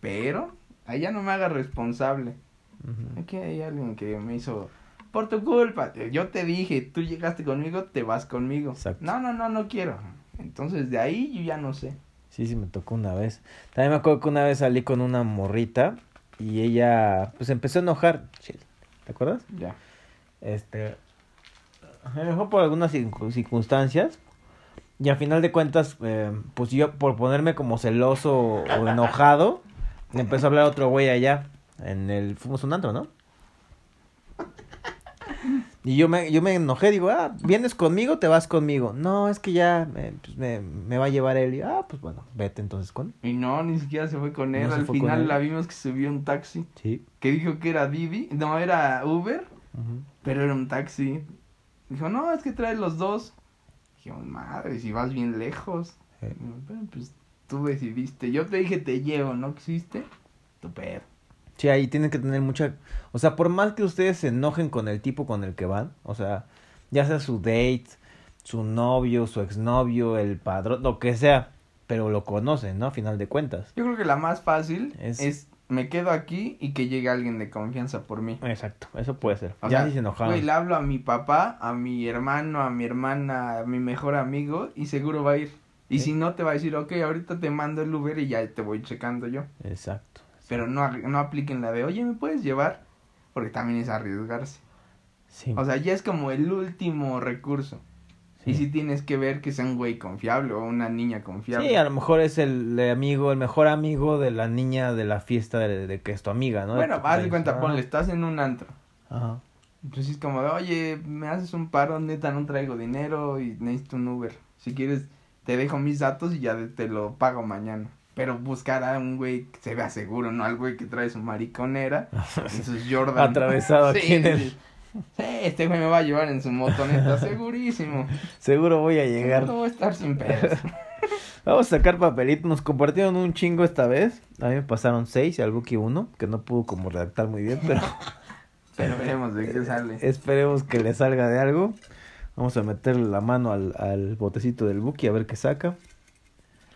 pero allá no me hagas responsable. Ujú. Aquí hay alguien que me hizo, por tu culpa, yo te dije, tú llegaste conmigo, te vas conmigo. Exacto. No, no, no, no quiero. Entonces de ahí yo ya no sé. Sí, sí, me tocó una vez. También me acuerdo que una vez salí con una morrita y ella, pues empezó a enojar. Chill. ¿Te acuerdas? Ya. Este, lo mejor por algunas circun- circunstancias. Y al final de cuentas, eh, pues yo por ponerme como celoso o enojado, empezó a hablar otro güey allá. En el, fuimos un antro, ¿no? Y yo me, yo me enojé, digo, ah, ¿vienes conmigo? Te vas conmigo. No, es que ya eh, pues me, me va a llevar él. Y, ah, pues bueno, vete entonces con. Y no, ni siquiera se fue con él. No Al final él. la vimos que subió un taxi. Sí. Que dijo que era Didi. No, era Uber. Ujú. Pero era un taxi. Dijo, no, es que trae los dos. Dijimos, madre, si vas bien lejos. Digo, "Pero, pues tú decidiste. Yo te dije, te llevo, ¿no quisiste? Tu pedo. Sí, ahí tienen que tener mucha... O sea, por más que ustedes se enojen con el tipo con el que van, o sea, ya sea su date, su novio, su exnovio, el padrón, lo que sea, pero lo conocen, ¿no? A final de cuentas. Yo creo que la más fácil Es- es, me quedo aquí y que llegue alguien de confianza por mí. Exacto, eso puede ser. O ya sea, se enojaron. Güey, le hablo a mi papá, a mi hermano, a mi hermana, a mi mejor amigo y seguro va a ir. Y Sí. si no, te va a decir, ok, ahorita te mando el Uber y ya te voy checando yo. Exacto. Pero no, no apliquen la de, oye, ¿me puedes llevar? Porque también es arriesgarse. Sí. O sea, ya es como el último recurso. sí. Y si tienes que ver que sea un güey confiable o una niña confiable. Sí, a lo mejor es el amigo, el mejor amigo de la niña de la fiesta de, de que es tu amiga, ¿no? bueno, haz de cuenta, ponle, estás en un antro. Ajá. Entonces es como de, oye, me haces un paro, neta, no traigo dinero y necesito un Uber. Si quieres, te dejo mis datos y ya te lo pago mañana. Pero buscar a un güey que se vea seguro, no al güey que trae su mariconera y sus Jordan. Atravesado aquí en el- sí. Sí, este güey me va a llevar en su motoneta, segurísimo. Seguro voy a llegar. No voy a estar sin pedos. Vamos a sacar papelito. Nos compartieron un chingo esta vez. A mí me pasaron seis y al Buki uno, que no pudo como redactar muy bien, pero Pero veremos de qué sale. esperemos que le salga de algo. Vamos a meterle la mano al, al botecito del Buki a ver qué saca.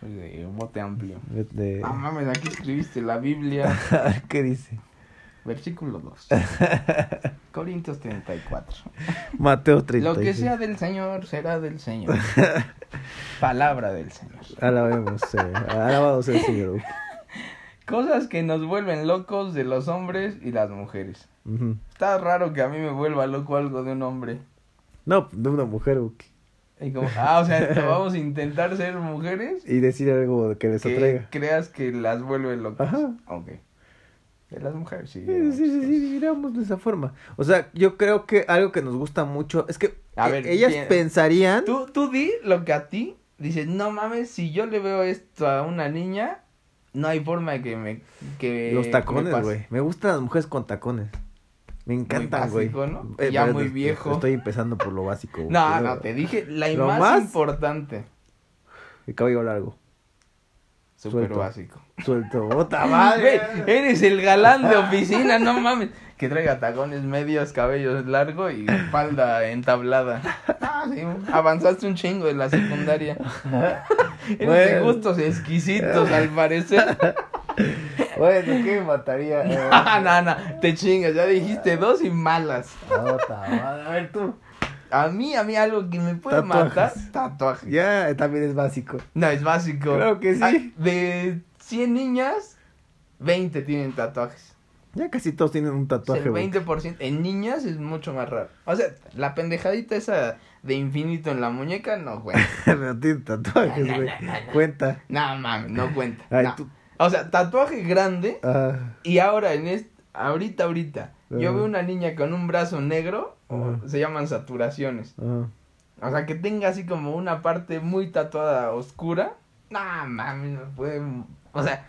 De bote amplio. De- Ah, mames, aquí escribiste la Biblia, qué dice. versículo 2. Corintios 34. Mateo 36. Lo que sea del Señor será del Señor. Palabra del Señor. Alabemos, alabado sea el Señor. Cosas que nos vuelven locos de los hombres y las mujeres. Está raro que a mí me vuelva loco algo de un hombre. No, de una mujer, Buki. Y como, ah, o sea, vamos a intentar ser mujeres Y decir algo que les que atraiga. creas que las vuelve locas. Ajá. Ok. De las mujeres, sí. Sí, sí, sí, sí, miramos de esa forma. O sea, yo creo que algo que nos gusta mucho es que A eh, ver, ellas ¿quién- pensarían. Tú, tú di lo que a ti dices, no mames, si yo le veo esto a una niña, no hay forma de que me... Que Los me tacones, pase". güey. Me gustan las mujeres con tacones. Me encantan, güey. Eh, Ya muy viejo. Estoy empezando por lo básico. No, no, te dije la ¿Lo más, más? importante. El cabello largo. Súper Suelto. básico. Suelto. ¡Ota Güey, madre! eres el galán de oficina, no mames. Que traiga tacones medios, cabellos largo y falda entablada. Ah, sí, avanzaste un chingo en la secundaria. Eres de gustos exquisitos, al parecer. Bueno, ¿qué me mataría? Eh, Ah, no, no, te chingas, ya dijiste dos y malas. A ver tú. A mí, a mí algo que me puede Tatuajes. matar, tatuaje. Ya, eh, también es básico. No, es básico. Claro que sí. Ah, De 100 niñas, 20 tienen tatuajes. Ya casi todos tienen un O sea, tatuaje, el güey. 20% en niñas es mucho más raro. O sea, la pendejadita esa de infinito en la muñeca no cuenta. Pero tiene tatuajes, güey. Cuenta. No mames, no cuenta. Ay, no. tú- O sea, tatuaje grande y ahora en este ahorita ahorita yo veo una niña con un brazo negro, se llaman saturaciones. O sea, que tenga así como una parte muy tatuada oscura. No mames, no puede. O sea,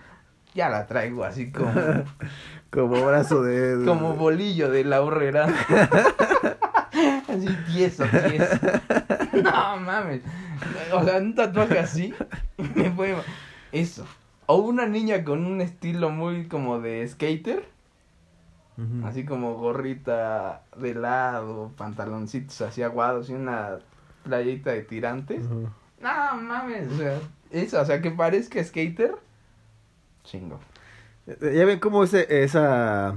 ya la traigo así como Como brazo de. de- como bolillo de la horrera. así tieso, tieso. No mames. O sea, un tatuaje así me puede eso. O una niña con un estilo muy como de skater, así como gorrita de lado, pantaloncitos así aguados y una playita de tirantes. Ujú. No mames, o sea, eso, o sea, que parezca skater. Chingo. Ya ven cómo ese, esa.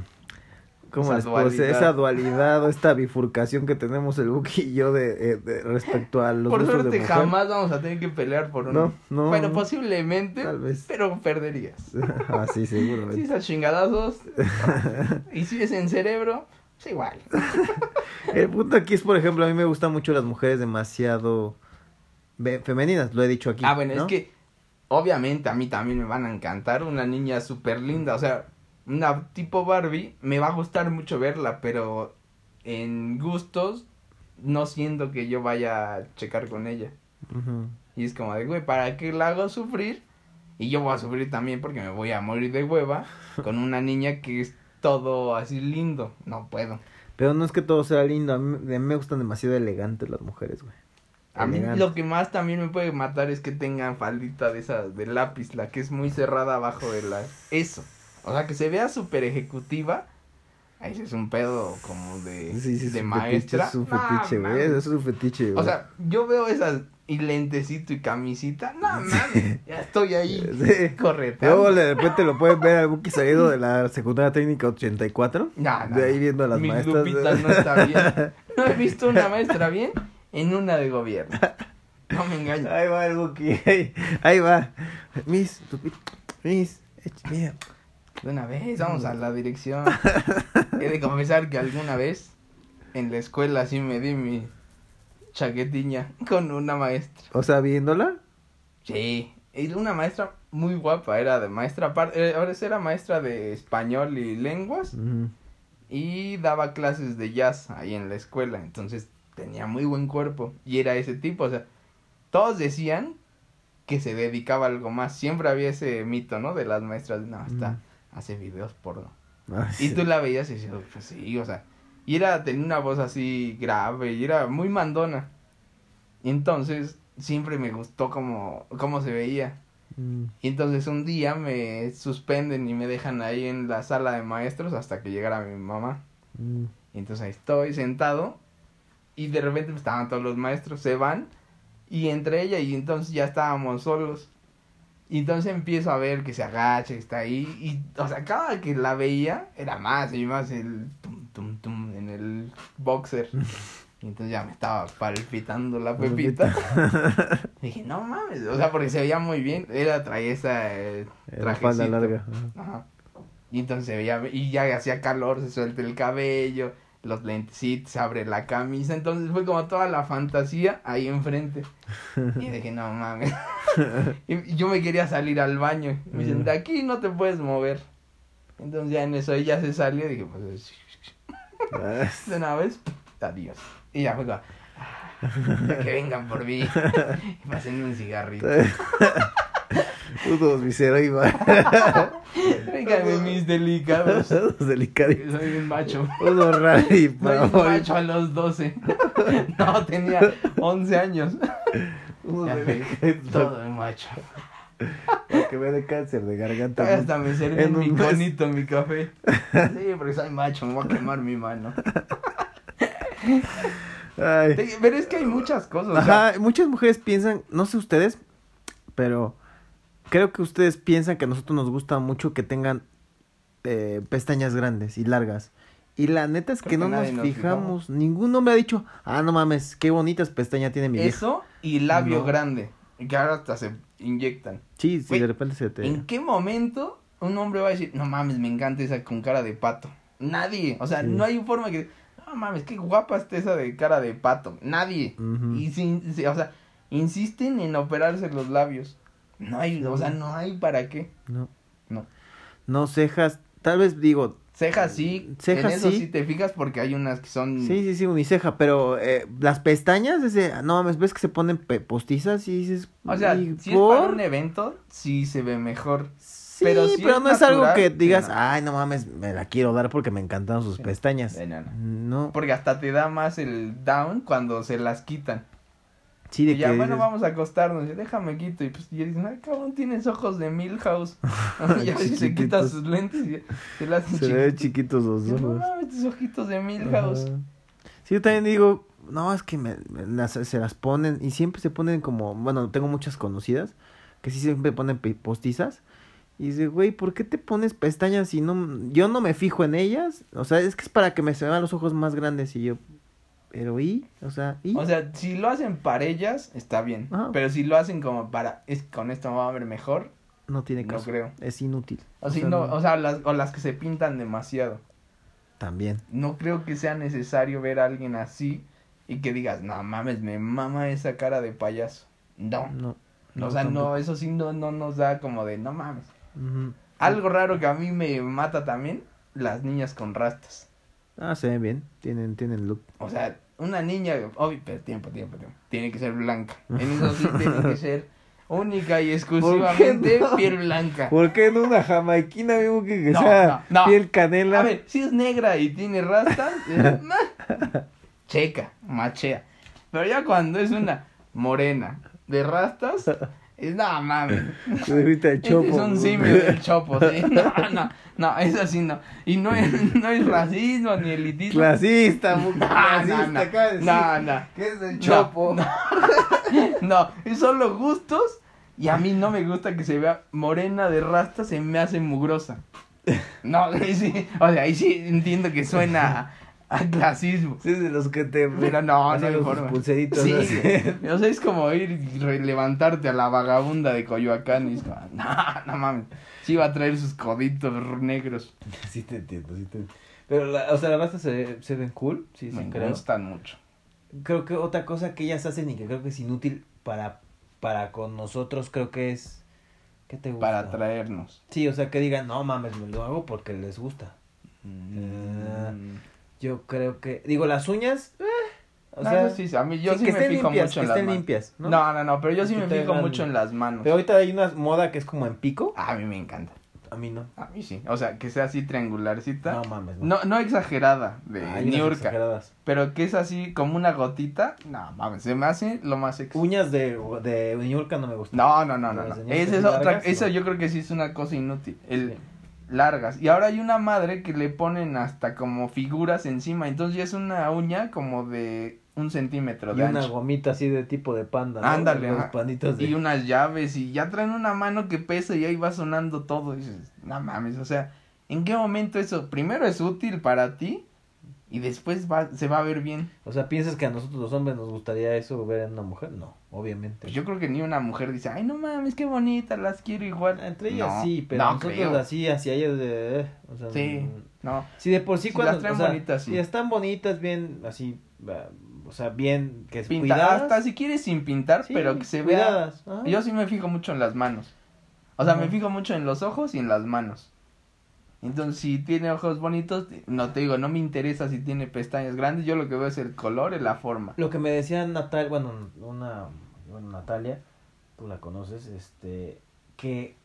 ¿Cómo Esa les dualidad. Esa dualidad o esta bifurcación que tenemos el Buki y yo de, eh, de- respecto a los por suerte de mujer. jamás vamos a tener que pelear por uno. No, no. Bueno, no. posiblemente, Tal vez. pero perderías. ah, sí, Si seguramente. es a chingadazos, y si es en cerebro, es igual. El punto aquí es, por ejemplo, a mí me gustan mucho las mujeres demasiado femeninas, lo he dicho aquí. Ah, bueno, ¿no? es que obviamente a mí también me van a encantar una niña súper linda, o sea, una tipo Barbie, me va a gustar mucho verla, pero en gustos no siento que yo vaya a checar con ella. Y es como de, güey, ¿para qué la hago sufrir? Y yo voy a sufrir también porque me voy a morir de hueva con una niña que es todo así lindo. No puedo. Pero no es que todo sea lindo, a mí, a mí me gustan demasiado elegantes las mujeres, güey. A mí Elegantes. lo que más también me puede matar es que tengan faldita de esa, de lápiz, la que es muy cerrada abajo de la... Eso. O sea, que se vea súper ejecutiva. Ahí es un pedo como de, Sí, sí, es de un maestra. Fetiche, es un fetiche, güey. es un fetiche, güey. O sea, yo veo esas y lentecito y camisita. No, mames. Ya estoy ahí Sí. correteando. Luego de repente lo pueden ver al Buki salido de la secundaria técnica 84. No, no, de ahí no. viendo a las maestras. No está bien. No he visto una maestra bien en una de gobierno. No me engañes. Ahí va el Buki. Ahí, ahí va. Miss, Lupita, Miss, ech- mira. De una vez, vamos a la dirección. He de confesar que alguna vez en la escuela sí me di mi chaquetiña con una maestra. O sea, viéndola. Sí, era una maestra muy guapa, era de maestra aparte, ahora era maestra de español y lenguas y daba clases de jazz ahí en la escuela, entonces tenía muy buen cuerpo y era ese tipo, o sea, todos decían que se dedicaba a algo más, siempre había ese mito, ¿no? De las maestras, no, está. Hace videos porno. Ay, Y tú la veías y decías, pues sí, o sea, y era, tenía una voz así grave y era muy mandona. Y entonces siempre me gustó como, cómo se veía. Mm. Y entonces un día me suspenden y me dejan ahí en la sala de maestros hasta que llegara mi mamá. Mm. Y entonces ahí estoy sentado y de repente pues, estaban todos los maestros, se van y entre ella y entonces ya estábamos solos. Y entonces empiezo a ver que se agacha, que está ahí y, o sea, cada que la veía era más y más el tum tum tum en el boxer. Y entonces ya me estaba palpitando la pepita. dije, no mames, o sea, porque se veía muy bien. Era, traía esa eh, trajecito. larga. Ajá. Y entonces se veía, y ya hacía calor, se suelta el cabello, los lentecitos, se abre la camisa. Entonces fue como toda la fantasía ahí enfrente. Y dije, no mames. y yo me quería salir al baño. Me dicen, de aquí no te puedes mover. Entonces ya en eso ella se salió y dije, pues Ah, de una vez, adiós. Y ya fue como, "Ah, que vengan por mí. Y pasen un cigarrito. Unos va. Vénganme mis delicados. Delicados. Soy un macho. Unos raros y Soy un macho a los 12. No, tenía 11 años. Unos. Todo un macho. Para que me dé cáncer de garganta. Hasta me serví En mi mes. conito mi café. Sí, porque soy macho, me voy a quemar mi mano. Ay. Pero es que hay muchas cosas. o sea, Ajá, muchas mujeres piensan, no sé ustedes, pero creo que ustedes piensan que a nosotros nos gusta mucho que tengan eh, pestañas grandes y largas. Y la neta es Creo que que no nos fijamos. Ninguno me ha dicho, ah, no mames, qué bonitas pestañas tiene mi vieja. eso y labio No. grande. Que ahora hasta se inyectan. Sí, sí, de repente se te... ¿En qué momento un hombre va a decir, no mames, me encanta esa con cara de pato? Nadie. O sea, Sí. no hay forma que. No mames, qué guapa está esa de cara de pato. Nadie. Y sin, o sea, insisten en operarse los labios. No hay, o sea, no hay para qué. No. No. No, cejas, tal vez digo, Cejas sí, Cejas en eso sí. sí. te fijas porque hay unas que son sí, sí, sí, uniceja, pero eh, las pestañas, ese, no mames, ves que se ponen postizas y dices... O sea, "¿Y si es por?". para un evento, sí se ve mejor. Sí, pero pero, si es no es algo que sí, digas, no. ay, no mames, me la quiero dar porque me encantan sus Sí. pestañas. No, no. No, Porque hasta te da más el down cuando se las quitan. Sí, de Y ya, que bueno, dices, vamos a acostarnos. Y déjame quito. Y pues y dicen, ay, cabrón, tienes ojos de Milhouse. y ya se quita sus lentes y se le hacen se chiquitos. los yo, No ojos. mames, tus ojitos de Milhouse. Ajá. Sí, yo también digo, no, es que me, me las- se las ponen y siempre se ponen como, bueno, tengo muchas conocidas que sí siempre ponen postizas. Y dice, güey, ¿por qué te pones pestañas si no, yo no me fijo en ellas? O sea, es que es para que me se vean los ojos más grandes y yo, pero ¿y? O sea, ¿y? O sea, si lo hacen para ellas, está bien. Ajá. Pero si lo hacen como para, es con esto me va a ver mejor, no tiene no caso. creo. Es inútil. O, si sea, no, o sea, las, o las que se pintan demasiado. También. No creo que sea necesario ver a alguien así y que digas, no mames, me mama esa cara de payaso. No. No. o sea, tampoco. no, eso sí no, no nos da como de, no mames. Algo raro que a mí me mata también, las niñas con rastas. Ah, se ven bien. Tienen, tienen look. O sea, una niña, obvio, pero tiempo, tiempo, tiempo. Tiene que ser blanca. En eso sí tiene que ser única y exclusivamente no? piel blanca. ¿Por qué en una jamaiquina mismo que, que No, sea no, piel canela? A ver, si es negra y tiene rastas, eh, checa, machea. Pero ya cuando es una morena de rastas, es nada mames. Ahorita el Este chopo. es un simio del chopo, sí. No, no, no, es así no. Y no es, no es racismo ni elitismo. Clasista, No, clasista, no, no. de decir No, no. que es el No, chopo. no. No, es solo gustos. Y a mí no me gusta que se vea morena de rasta, se me hace mugrosa. No, sí, o sea, ahí sí entiendo que suena a, a clasismo. Sí, de los que te. Pero no, no hay forma. pulseritos. Sí, así. o sea, es como ir y levantarte a la vagabunda de Coyoacán y es como, no, no mames. Sí va a traer sus coditos negros. Sí te entiendo, sí te entiendo. Pero, la, o sea, la raza se, se ven cool. Sí, sí, Me creo. gustan mucho. Creo que otra cosa que ellas hacen y que creo que es inútil para, para con nosotros, creo que es. ¿Qué te gusta? Para atraernos. Sí, o sea, que digan, no mames, me lo hago porque les gusta. Mm. Yo creo que. Digo, las uñas. eh, o No, sea, eso sí, a mí yo sí, sí, que me estén fijo limpias, mucho que en las estén limpias, ¿no? ¿no? no, no, pero yo sí Que me fijo mucho en las manos. Pero ahorita hay una moda que es como en pico. A mí me encanta. A mí no. A mí sí. O sea, que sea así triangularcita. No mames. No, no exagerada de Niurka, exageradas. pero que es así como una gotita. No, mames, se me hace lo más sexy. Uñas de, de Niurka no me gustan. No, no, no, no. No. Esa es otra, eso yo creo que sí es una cosa inútil. El Sí. Largas. Y ahora hay una madre que le ponen hasta como figuras encima. Entonces ya es una uña como de un centímetro Y de una ancho. gomita así de tipo de panda. ¿no? Ándale, Los ajá. panditos de... Y unas llaves y ya traen una mano que pesa y ahí va sonando todo. Y dices, no mames, o sea, ¿en qué momento eso? Primero es útil para ti y después va, se va a ver bien. O sea, ¿piensas que a nosotros los hombres nos gustaría eso ver en una mujer? No, obviamente. Pues yo creo que ni una mujer dice, ay, no mames, qué bonita, las quiero igual. Entre ellas No, sí, pero no nosotros creo. así hacia ellas de... eh, o sea, Sí, no. Sí, de por sí Si cuando... las traen o sea, bonitas, sí. Si están bonitas, bien, así, o sea, bien, que es cuidadas. hasta si quieres sin pintar, Sí, pero que se vea. cuidadas. ajá. Yo sí me fijo mucho en las manos. O sea, me fijo mucho en los ojos y en las manos. Entonces, si tiene ojos bonitos, no te digo, no me interesa si tiene pestañas grandes, yo lo que veo es el color y la forma. Lo que me decía Natalia, bueno, una, bueno, Natalia, tú la conoces, este, que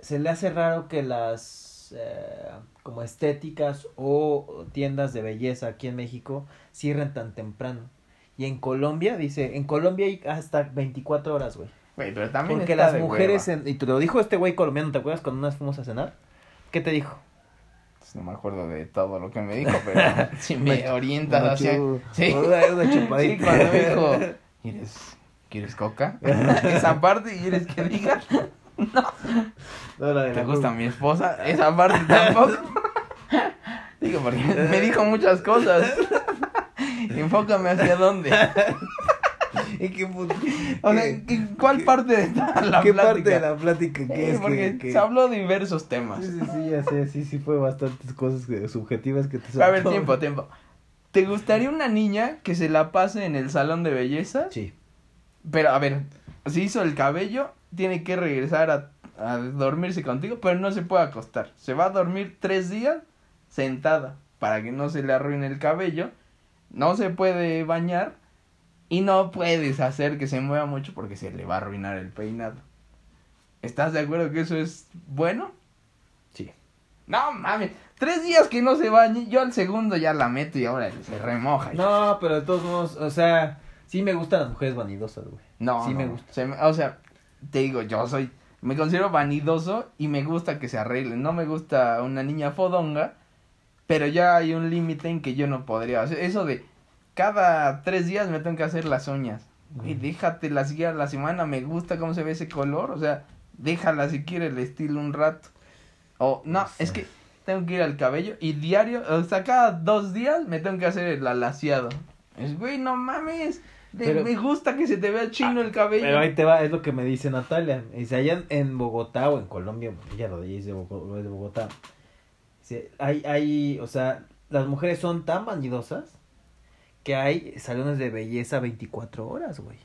se le hace raro que las eh, como estéticas o tiendas de belleza aquí en México cierren tan temprano. Y en Colombia, dice, en Colombia hay hasta 24 horas, güey. Güey, pero también Porque está las de mujeres, en- y te lo dijo este güey colombiano, ¿te acuerdas cuando nos fuimos a cenar? ¿Qué te dijo? Pues No me acuerdo de todo lo que me dijo, pero si me orientas hacia... Sí. una- una Sí, chupadita. cuando me dijo, ¿quieres, ¿quieres coca? Esa parte, ¿quieres que diga? No, la de ¿Te la gusta mi esposa? Esa parte tampoco. Digo, porque me dijo muchas cosas. Enfócame hacia dónde. ¿Y qué, pu- O sea, ¿qué- ¿cuál parte la qué plática? parte de la plática que es porque que, que- se habló de diversos temas. Sí, sí, sí, ya sé, sí, sí fue bastantes cosas que- subjetivas que te A ver, tiempo, tiempo. ¿Te gustaría una niña que se la pase en el salón de belleza? Sí. Pero, a ver, si hizo el cabello, tiene que regresar a, a dormirse contigo, pero no se puede acostar. Se va a dormir tres días sentada para que no se le arruine el cabello. No se puede bañar y no puedes hacer que se mueva mucho porque se le va a arruinar el peinado. ¿Estás de acuerdo que eso es bueno? Sí. No mames, tres días que no se bañe, yo al segundo ya la meto y ahora se remoja. No, pero de todos modos, o sea, sí me gustan las mujeres vanidosas, güey. No, Sí no, me gusta. se me- o sea, te digo, yo soy, me considero vanidoso y me gusta que se arreglen. No me gusta una niña fodonga, pero ya hay un límite en que yo no podría. O sea, eso de cada tres días me tengo que hacer las uñas. Y Mm. déjate las guías la semana, me gusta cómo se ve ese color. O sea, déjala si quiere el estilo un rato. O, no, es que tengo que ir al cabello y diario, o sea, cada dos días me tengo que hacer el alaciado. Es, güey, no mames. de- Pero- me gusta que se te vea chino el cabello. Pero ahí te va, es lo que me dice Natalia. Dice, allá en, Bogotá o en Colombia, ella lo es de Bogotá. Dice, hay, hay, o sea, las mujeres son tan vanidosas que hay salones de belleza 24 horas, güey.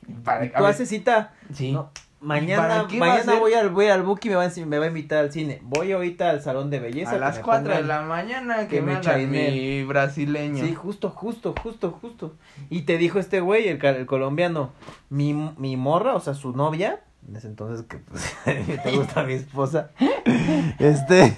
Tú haces cita, Sí. no, mañana, mañana voy al, voy al Buki y me va, a, me va a invitar al cine. Voy ahorita al salón de belleza. a las me 4 de la mañana que, que me chaineen. mi brasileño. Sí, justo, justo, justo, justo. Y te dijo este güey, el, el colombiano, mi, mi morra, o sea, su novia, en ese entonces que pues, te gusta mi esposa, este,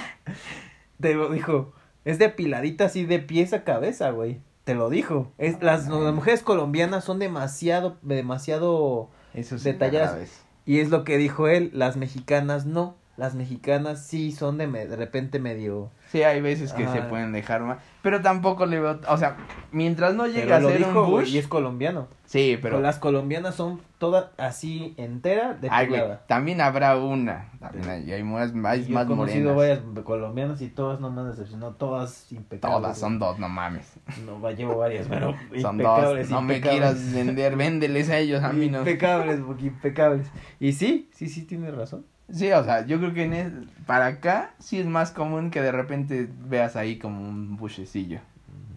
te lo dijo, es depiladita así de pies a cabeza, güey. Te lo dijo. Es, las, las mujeres colombianas son demasiado, demasiado, Eso sí Detalladas. y es lo que dijo él, las mexicanas no. Las mexicanas sí son de, me- de repente medio... Sí, hay veces que se pueden dejar más. Pero tampoco le veo. O sea, mientras no llegue Pero a ser dijo, un bush. y es colombiano. Sí, Pero las colombianas son todas así entera de Ay. También habrá una. También hay, hay más, hay Yo más he conocido morenas. varias colombianas y todas no me han decepcionado, todas impecables. Todas son dos, no mames. No, llevo varias, pero Son impecables, dos. No me quieras vender, véndeles a ellos, a mí no. Impecables, porque impecables. Y sí, sí, sí, tienes razón. Sí, o sea, yo creo que en es- para acá sí es más común que de repente veas ahí como un buchecillo.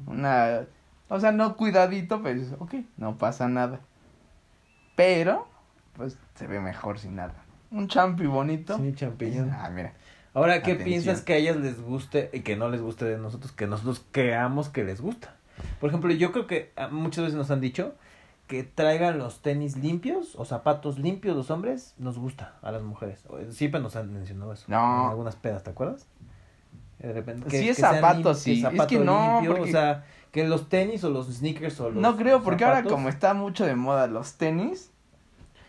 Una, o sea, no cuidadito, pues, ok, no pasa nada. Pero, pues, se ve mejor sin nada. Un champi bonito. Sí, champiñón. Ah, mira. Ahora, ¿qué Atención. piensas que a ellas les guste y que no les guste de nosotros? Que nosotros creamos que les gusta. Por ejemplo, yo creo que ah, muchas veces nos han dicho que traigan los tenis limpios o zapatos limpios los hombres, nos gusta a las mujeres. Siempre nos han mencionado eso. No. En algunas pedas, ¿te acuerdas? De repente. Sí, es sean zapato, sí. Es zapato que no, limpio, porque- O sea, que los tenis o los sneakers o los No creo, porque ahora como está mucho de moda los tenis.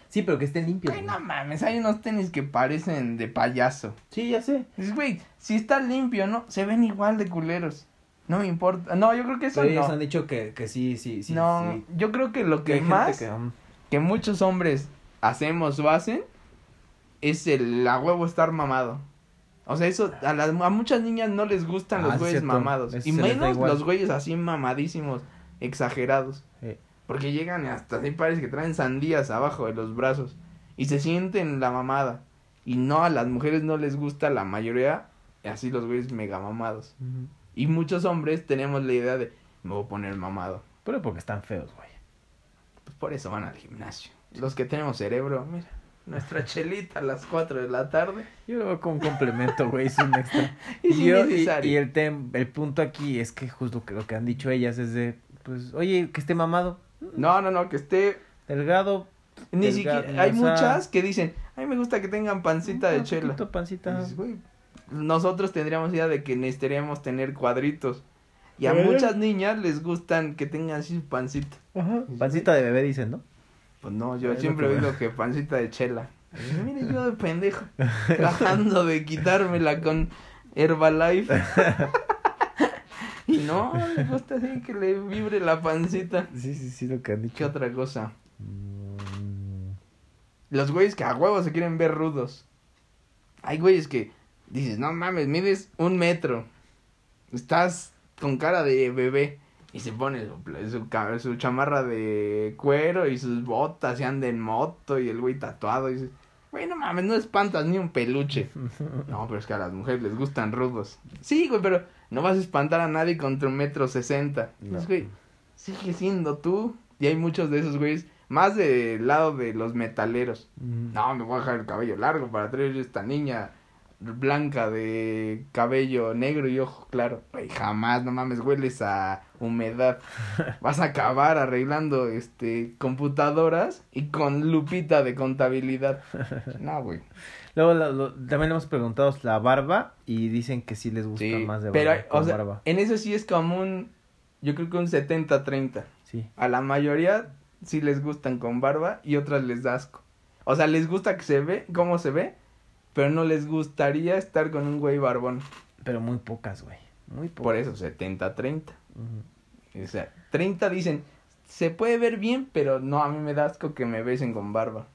Sí, pero que estén limpios. Ay, no mames, hay unos tenis que parecen de payaso. Sí, ya sé. Dices, güey, si está limpio, ¿no? Se ven igual de culeros. No me importa. No, yo creo que eso Pero ellos no. han dicho que, que sí, sí, sí. no, sí. yo creo que lo Que más que, um, que muchos hombres hacemos o hacen es el a huevo estar mamado. O sea, eso a, las, a muchas niñas no les gustan Ah, los sí, güeyes cierto. mamados. Eso Y menos los güeyes así mamadísimos, exagerados. Porque llegan hasta así parece que traen sandías abajo de los brazos. Y se sienten la mamada. Y no, a las mujeres no les gusta la mayoría, así los güeyes mega mamados. ujú. Y muchos hombres tenemos la idea de, me voy a poner mamado. Pero porque están feos, güey. Pues por eso van al gimnasio. Los que tenemos cerebro, mira, nuestra chelita a las 4 de la tarde. Yo lo veo como un complemento, güey, es un extra. Es y, yo- y- y el, tem- el punto aquí es que justo que lo que han dicho ellas es de, pues, oye, que esté mamado, No, no, no, que esté... delgado. Ni siquiera... Hay o sea, muchas que dicen, a mí me gusta que tengan pancita de chela. pancita. Y dices, "Güey, nosotros tendríamos idea de que necesitaríamos tener cuadritos. Y a Eh. muchas niñas les gustan que tengan así su pancita. Ajá. Pancita de bebé, dicen, ¿no? Pues no, yo siempre que- oído que pancita de chela. Digo, Mire, yo de pendejo, tratando de quitármela con Herbalife. y no, le gusta así que le vibre la pancita. Sí, sí, sí, lo que han dicho. ¿Qué otra cosa? Mm, Los güeyes que a huevos se quieren ver rudos. Hay güeyes que dices, no mames, mides un metro. Estás con cara de bebé. Y se pone su, su, su chamarra de cuero y sus botas y anda en moto y el güey tatuado. Y dices, güey, no mames, no espantas ni un peluche. No, pero es que a las mujeres les gustan rudos. Sí, güey, pero no vas a espantar a nadie contra un metro sesenta. No. Entonces, güey, sigue siendo tú. Y hay muchos de esos güeyes, más del lado de los metaleros. mm. No, me voy a dejar el cabello largo para traer esta niña blanca de cabello negro y ojo claro. Güey, jamás, no mames, hueles a humedad. Vas a acabar arreglando este computadoras y con lupita de contabilidad. No, güey. Luego lo- lo- también le hemos preguntado la barba y dicen que sí les gusta Sí, más de barba. pero o sea, barba. en eso sí es como un yo creo que un 70-30. Sí. A la mayoría sí les gustan con barba y otras les da asco. O sea, les gusta que se ve, cómo se ve, pero no les gustaría estar con un güey barbón. Pero muy pocas, güey. Muy pocas. Por eso, 70-30. Ujú. O sea, 30 dicen, se puede ver bien, pero no, a mí me da asco que me besen con barba.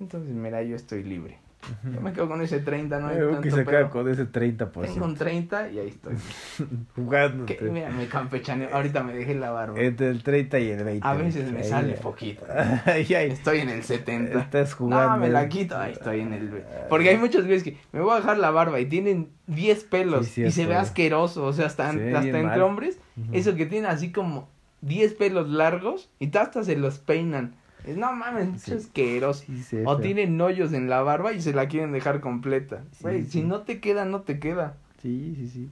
Entonces, mira, yo estoy libre. Yo me quedo con ese 30, no hay tanto que se queda con ese 30%. Tengo un 30 y ahí estoy. Jugando. Mira, me campechaneo. Ahorita me dejé la barba. Entre el 30 y el 20. A veces me Ahí, sale poquito. Ahí, ahí. Estoy en el 70. Estás jugando. No, me la quito. Ahí estoy en el. Porque hay muchos güeyes que me voy a dejar la barba y tienen 10 pelos Sí, y se ve asqueroso. O sea, hasta, ve hasta entre mal. hombres, Ujú. eso que tienen así como 10 pelos largos y hasta se los peinan. No mames, Sí. es asqueroso. Sí, O tienen hoyos en la barba y se la quieren dejar completa. Güey, si no te queda, no te queda. Sí, sí, sí.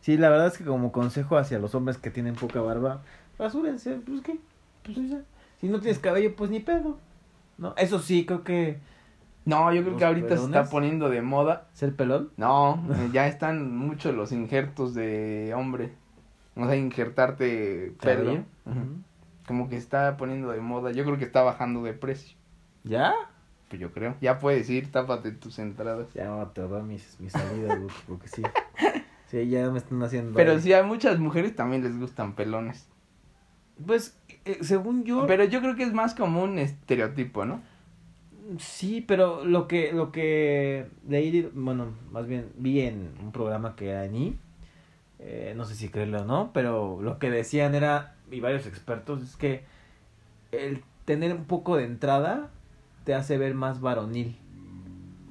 Sí, la verdad es que como consejo hacia los hombres que tienen poca barba, rasúrense, pues qué, pues ya. Si no tienes cabello, pues ni pedo. ¿No? Eso sí, creo que No, yo creo ¿Los que ahorita se está poniendo de moda ser pelón. No, eh, ya están muchos los injertos de hombre. O sea, injertarte pelo. Como que está poniendo de moda. Yo creo que está bajando de precio. ¿Ya? Pues yo creo. Ya puedes ir, tápate tus entradas. Ya no te doy mis, mis salidas, güey, porque sí. Sí, ya me están haciendo. Pero ahí. sí, a muchas mujeres también les gustan pelones. Pues, eh, según yo. Pero yo creo que es más como un estereotipo, ¿no? Sí, pero lo que, lo que leí, bueno, más bien vi en un programa que era en I, eh, no sé si creerlo o no, pero lo que decían era, y varios expertos, es que el tener un poco de entrada te hace ver más varonil.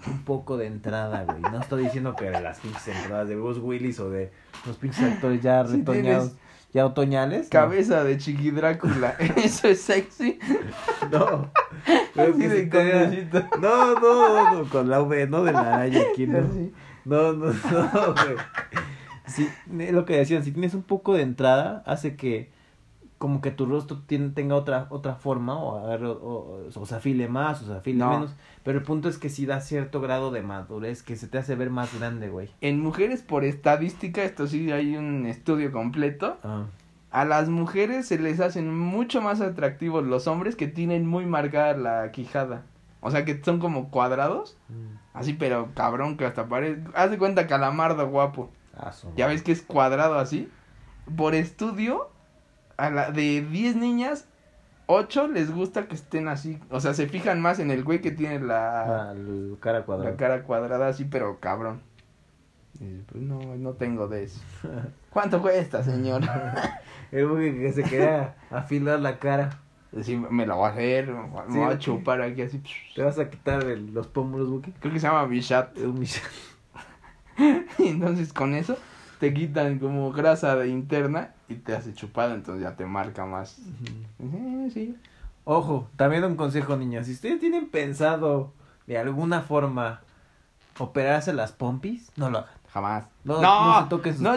Un poco de entrada, güey. No estoy diciendo que de las pinches entradas de Bruce Willis o de los pinches actores ya retoñados, ya otoñales. no. Cabeza de Chiqui Drácula. Eso es sexy. No. Pero que sí condecito. No, no, no, con la V, no de la araña aquí, no. No, no, no, güey. Sí, es lo que decían, si tienes un poco de entrada, hace que como que tu rostro tiene, tenga otra otra forma o, agarre- o, o, o se afile más o se afile No. menos, pero el punto es que sí da cierto grado de madurez que se te hace ver más grande, güey. En mujeres, por estadística, esto sí hay un estudio completo. Ah, A las mujeres se les hacen mucho más atractivos los hombres que tienen muy marcada la quijada. O sea, que son como cuadrados. mm, Así, pero cabrón, que hasta parece... Haz de cuenta calamardo guapo. Ya ves que es cuadrado así. Por estudio, a la de 10 niñas, 8 les gusta que estén así. O sea, se fijan más en el güey que tiene la, Ah, cara cuadrada. la cara cuadrada así, pero cabrón. Y pues no, no tengo de eso. ¿Cuánto cuesta, señor? El Buki que se quería afilar la cara. Sí, me la voy a hacer, me me voy a Sí. chupar aquí así. Te vas a quitar el- los pómulos, Buki. Creo que se llama Bichat. Es un mis- Y entonces con eso te quitan como grasa de interna y te hace chupada, entonces ya te marca más. Sí. Ojo, también un consejo, niños. Si ustedes tienen pensado de alguna forma operarse las pompis, no lo hagan. Jamás. No, No, no no, has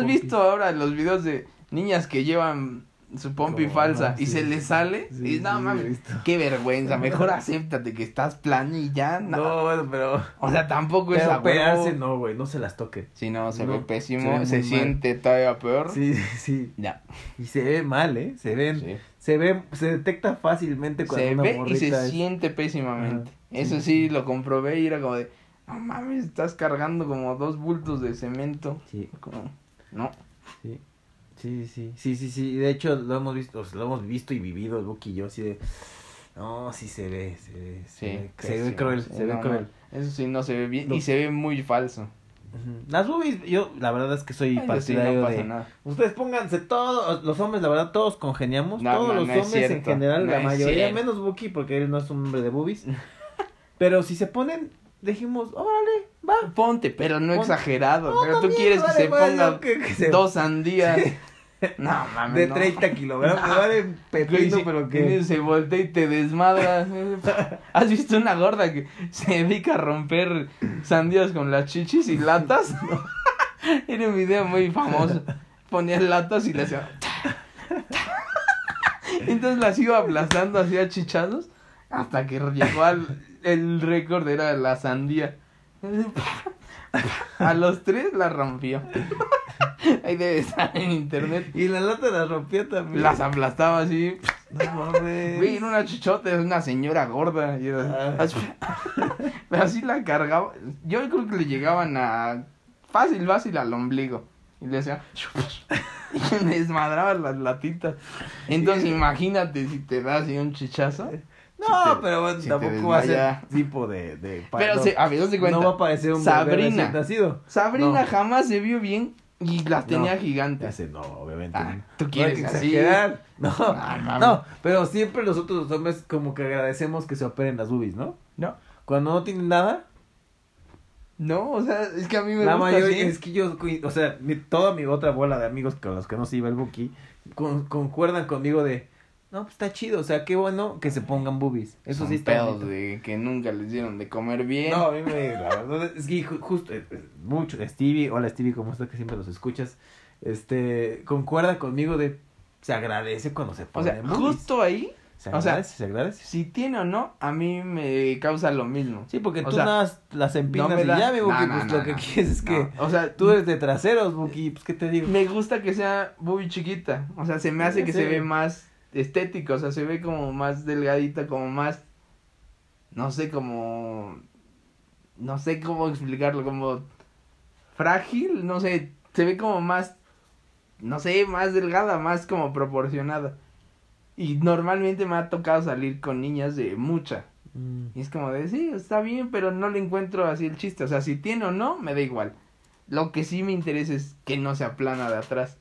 pompis. visto ahora los videos de niñas que llevan su pompi Como, falsa no, y sí, se sí, les sale? sí, y no sí, mames, qué vergüenza. Mejor acéptate que estás plano y ya. No. No, bueno, pero, O sea, tampoco es pero a operarse, huevo. no, güey, no se las toquen. Si no, se No, ve se pésimo, se, mal. siente todavía peor. Sí, sí. Ya. Y se ve mal, ¿eh? Se ven, se ve, se detecta fácilmente cuando Se una ve y se es- siente pésimamente. Ajá, Eso sí. sí, lo comprobé y era como de, no mames, estás cargando como dos bultos de cemento. Sí, Como, no. Sí. Sí, sí, sí, sí, sí. De hecho, lo hemos visto, o sea, lo hemos visto y vivido, el Buki y yo, así de... No, sí se ve, se ve, se, Sí, ve, se ve pésimo, cruel, sí, se ve cruel. no, Eso sí, no se ve bien y se ve muy falso. Las boobies, yo la verdad es que soy Ay, sí, partidario no pasa de... nada. Ustedes pónganse todos, los hombres, la verdad, todos congeniamos, No, todos no, los hombres en general, la mayoría, menos Buki, porque él no es un hombre de boobies. Pero si se ponen, dijimos, órale, va. Ponte, pero no exagerado. Pero tú quieres que se ponga no, que- que se- dos sandías. No, mames. de no. 30 kilogramos, No. me vale pepino, sí, pero que... Se voltea y te desmadra. ¿Has visto una gorda que se dedica a romper sandías con las chichis y latas? Era un video muy famoso. Ponía latas y le hacía. Entonces las iba aplastando así a chichazos hasta que llegó al el récord era la sandía. A los tres la rompió. Ahí debe estar en internet. Y la lata la rompía también. Las aplastaba así. No mames. Güey, era una chichota, era una señora gorda. Y era- Ah. así, pero así la cargaba. Yo creo que le llegaban a. Fácil, fácil al ombligo. Y le decía. Y me desmadraba las latitas. Entonces, Sí. imagínate si te das así un chichazo. No, Si te- pero bueno, si tampoco va a ser tipo de... de Pero no, se, a ver, de cuenta. no va a parecer un Sabrina. nacido. Sabrina No. jamás se vio bien y las tenía No. gigantes. No, obviamente. Ah, no. tú No quieres así. exagerar. No, Ah, no, pero siempre nosotros los hombres como que agradecemos que se operen las boobies, ¿no? No. Cuando no tienen nada, No, o sea, es que a mí me la gusta mayoría, así. es que yo, o sea, mi, toda mi otra bola de amigos con los que no se iba el Buki, con, concuerdan conmigo de, no, pues está chido, o sea, qué bueno que se pongan boobies. Eso Son sí está pedos bonito. de que nunca les dieron de comer bien. No, a mí me, la verdad es que ju- justo, eh, eh, mucho, Stevie, hola Stevie, ¿cómo estás? Que siempre los escuchas, este, concuerda conmigo de, se agradece cuando se o ponen sea, boobies. justo ahí, se o sea, agradece, se agradece. si tiene o no, a mí me causa lo mismo. Sí, porque o tú sea, nada más las empinas me y da- ya, mi Buki, No, no, pues no, lo que no. quieres es que No, o sea, tú eres de traseros, Buki, pues qué te digo. me gusta que sea muy chiquita. O sea, se me hace que se ve más estético, o sea, se ve como más delgadita, como más no sé, como no sé cómo explicarlo, como frágil, no sé, se ve como más no sé, más delgada, más como proporcionada. Y normalmente me ha tocado salir con niñas de mucha. Mm. Y es como de, sí, está bien, pero no le encuentro así el chiste. O sea, si tiene o no, me da igual. Lo que sí me interesa es que no sea plana de atrás.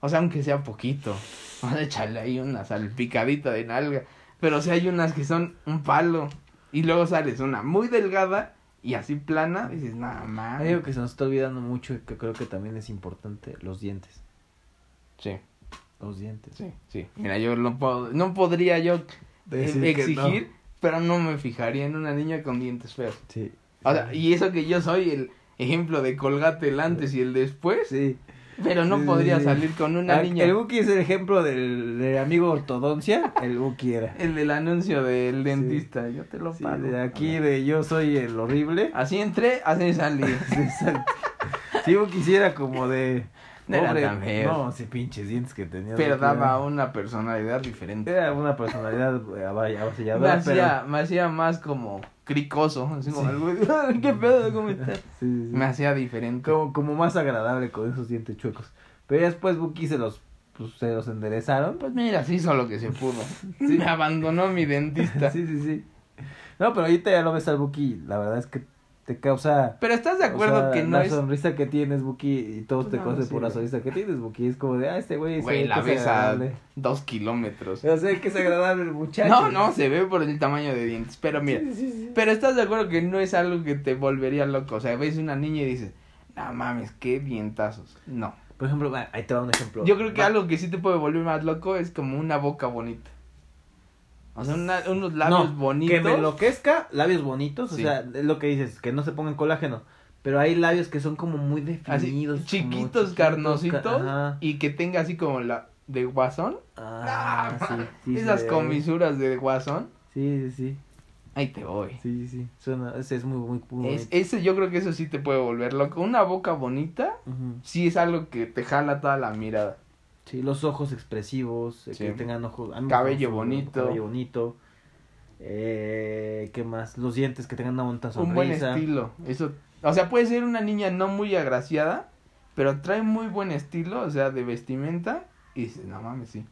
O sea, aunque sea poquito. Vamos a echarle ahí una salpicadita de nalga. Pero si hay unas que son un palo. Y luego sales una muy delgada y así plana. dices, nada más. Hay algo que se nos está olvidando mucho y que creo que también es importante, los dientes. Sí, Los dientes. sí, sí. Mira, yo no puedo, no podría yo Decir eh, exigir, no. pero no me fijaría en una niña con dientes feos. Sí. O sea, y eso que yo soy el ejemplo de colgate el antes y el después, Sí. Pero no Sí, podría sí. salir con una Ah, niña. El Buki es el ejemplo del, del amigo ortodoncia, el Buki era. El del anuncio del dentista, yo te lo Sí, pago. de aquí de yo soy el horrible. Así entré, así salí. Si yo quisiera como de... No era pobre- tan feo. No, sí, pinches dientes que tenía. pero daba era- una personalidad diferente. Era una personalidad eh, Me hacía, me hacía más como cricoso, así como Sí. el güey, "Ay, ¿qué pedo? ¿Cómo. Sí, sí, sí. Me hacía diferente. como, como más agradable con esos dientes chuecos. Pero después Buki se los, pues se los enderezaron. Pues mira, se hizo lo que se pudo. Me abandonó mi dentista. sí, sí, sí. No, pero ahorita ya lo ves al Buki, la verdad es que te causa... Pero estás de acuerdo o sea, que no la es... sonrisa que tienes, Buki, y todos Pues te no, conocen sí, por la güey. sonrisa que tienes, Buki. Es como de, ah, este güey... se Güey, la ves a dos kilómetros. Yo sé que es agradable el muchacho. No, no, se ve por el tamaño de dientes. Pero mira, Sí, sí, sí. pero estás de acuerdo que no es algo que te volvería loco. O sea, ves una niña y dices, no mames, qué dientazos. No. Por ejemplo, ahí te va un ejemplo. Yo creo que Va- algo que sí te puede volver más loco es como una boca bonita. O sea, una- unos labios no, bonitos. Que me enloquezca, labios bonitos, Sí. o sea, es lo que dices, que no se pongan colágeno. Pero hay labios que son como muy definidos. chiquitos, ca- carnositos. Y que tenga así como la de guasón. Ah, sí, sí, Esas comisuras de guasón. Sí, sí, sí. Ahí te voy. Sí, sí, sí. Suena, ese es muy, muy, muy Es, ese yo creo que eso sí te puede volver loco. Una boca bonita sí es algo que te jala toda la mirada. Sí, los ojos expresivos, eh, Sí. que tengan ojos. a mí me Cabello bonito. Cabello bonito. Eh, ¿Qué más? Los dientes que tengan una bonita sonrisa. Un buen estilo. Eso, o sea, puede ser una niña no muy agraciada, pero trae muy buen estilo, o sea, de vestimenta. Y dices, no mames, sí.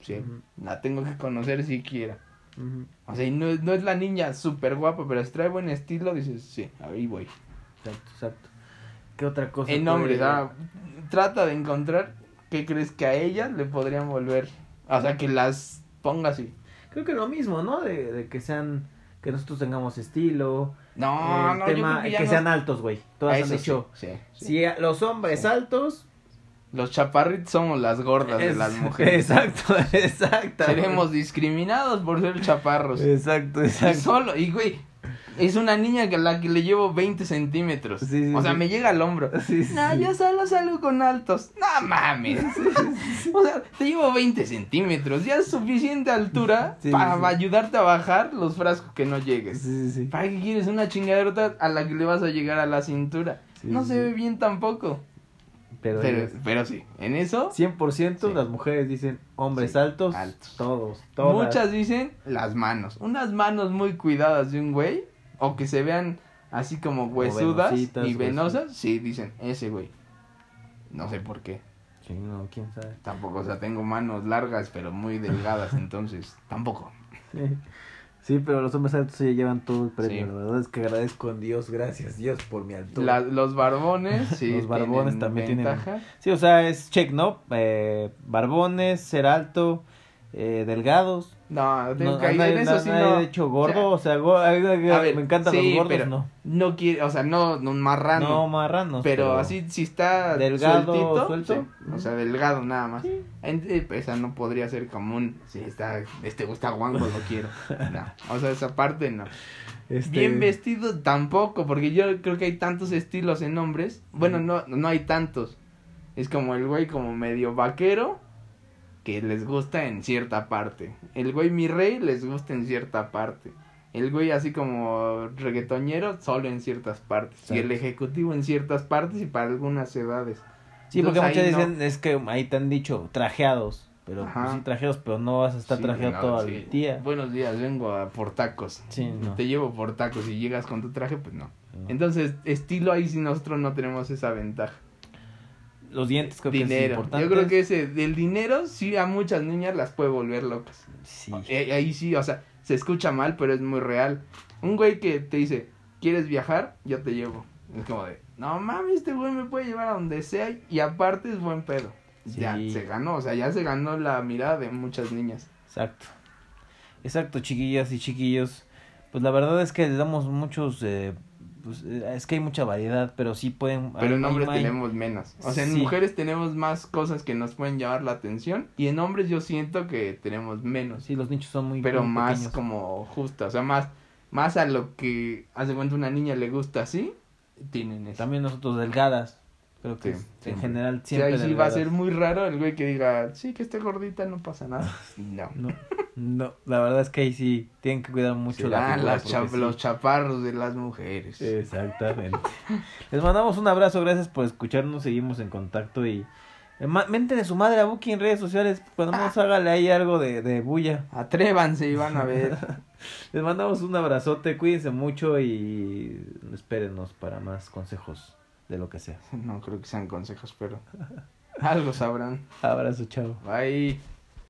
Sí, la tengo que conocer siquiera. Ujú. O sea, y no, es- no es la niña súper guapa, pero si trae buen estilo, dices, sí, ahí voy. Exacto, exacto. ¿Qué otra cosa? En hombres, ah, trata de encontrar qué crees que a ellas le podrían volver. O sea, que las ponga así. Creo que lo mismo, ¿no? De, de que sean, que nosotros tengamos estilo. No, no, yo tema, creo que ya que no- sean altos, güey. Todas han dicho. sí, sí, sí. Si los hombres altos. Los chaparritos somos las gordas de las mujeres. Exacto, exacto. Seremos discriminados por ser chaparros. Exacto, Y exacto. solo, y güey, es una niña que a la que le llevo 20 centímetros. Sí, sí, o sea, sí. me llega al hombro. No, yo solo salgo con altos. No mames. O sea, te llevo 20 centímetros. Ya es suficiente altura para ayudarte a bajar los frascos que no llegues. ¿Para qué quieres una chingadera a la que le vas a llegar a la cintura? No se ve bien tampoco. Pero, Pero, sí, en eso 100% Sí. las mujeres dicen hombres Sí, altos, altos. todos, todas. muchas dicen las manos. Unas manos muy cuidadas de un güey o que se vean así como huesudas venositas, y venosas, sí, dicen ese güey. No sé por qué. Sí, no, quién sabe. Tampoco, o sea, tengo manos largas pero muy delgadas, entonces tampoco. Sí, pero los hombres altos se llevan todo el premio. Sí. La verdad es que agradezco a Dios, gracias Dios por mi altura. La- los barbones, sí. Los barbones tienen también tienen- ventaja. Sí, o sea, es check, ¿no? Eh, barbones, ser alto, eh, delgados. No, tengo No, que- en eso sí no. ha dicho gordo, o sea, a- ver, me encantan sí, los gordos, pero no. No quiere, o sea, no, no marrano. No, marranos. pero, así, si está Delgado, sueltito, suelto. sí, o sea, delgado nada más. Sí. Eh, esa no podría ser común. Si está, este gusta guango, lo quiero. No, o sea, esa parte no. Este, Bien vestido tampoco, porque yo creo que hay tantos estilos en hombres. Bueno, no, no hay tantos. Es como el güey como medio vaquero que les gusta en cierta parte. El güey mi rey les gusta en cierta parte. El güey así como reggaetoñero solo en ciertas partes. Y el ejecutivo en ciertas partes y para algunas edades. Sí, porque no. dicen, es que ahí te han dicho trajeados. Pero pues, sí, trajeados, pero no vas a estar Sí, trajeado no, todo sí. el día. Buenos días, vengo a por tacos. Sí, no. Te llevo por tacos y llegas con tu traje, pues no. No. Entonces, estilo ahí sí nosotros no tenemos esa ventaja. Los dientes creo que es dinero. importante. Yo creo que ese del dinero sí a muchas niñas las puede volver locas. Sí. Eh, Ahí sí, o sea, se escucha mal, pero es muy real. Un güey que te dice, ¿quieres viajar? Yo te llevo. Es como de, no mames, este güey me puede llevar a donde sea y aparte es buen pedo. Ya se ganó, o sea, ya se ganó la mirada de muchas niñas. Exacto. Exacto, chiquillas y chiquillos. Pues la verdad es que les damos muchos. eh, pues, eh, es que hay mucha variedad, pero sí pueden. Pero en hombres hay- tenemos menos. O sea, en Sí. mujeres tenemos más cosas que nos pueden llamar la atención. Y en hombres yo siento que tenemos menos. Sí, los nichos son muy. pero muy más pequeños. como justa. O sea, más, más a lo que hace cuenta una niña le gusta así. Tienen eso. También nosotros delgadas. Creo que Sí, en general O sea, siempre. ahí sí va a ser muy raro el güey que diga, sí, que esté gordita, no pasa nada. No. No, no, la verdad es que ahí sí tienen que cuidar mucho la Serán figura, las cha- sí. los chaparros de las mujeres. Exactamente. Les mandamos un abrazo, gracias por escucharnos, seguimos en contacto y eh, mente de su madre a Buki en redes sociales, cuando menos hágale ahí algo de, de bulla. Atrévanse y van a ver. Les mandamos un abrazote, cuídense mucho y espérenos para más consejos de lo que sea. no creo que sean consejos, pero Algo sabrán. Abrazo, chao. Bye.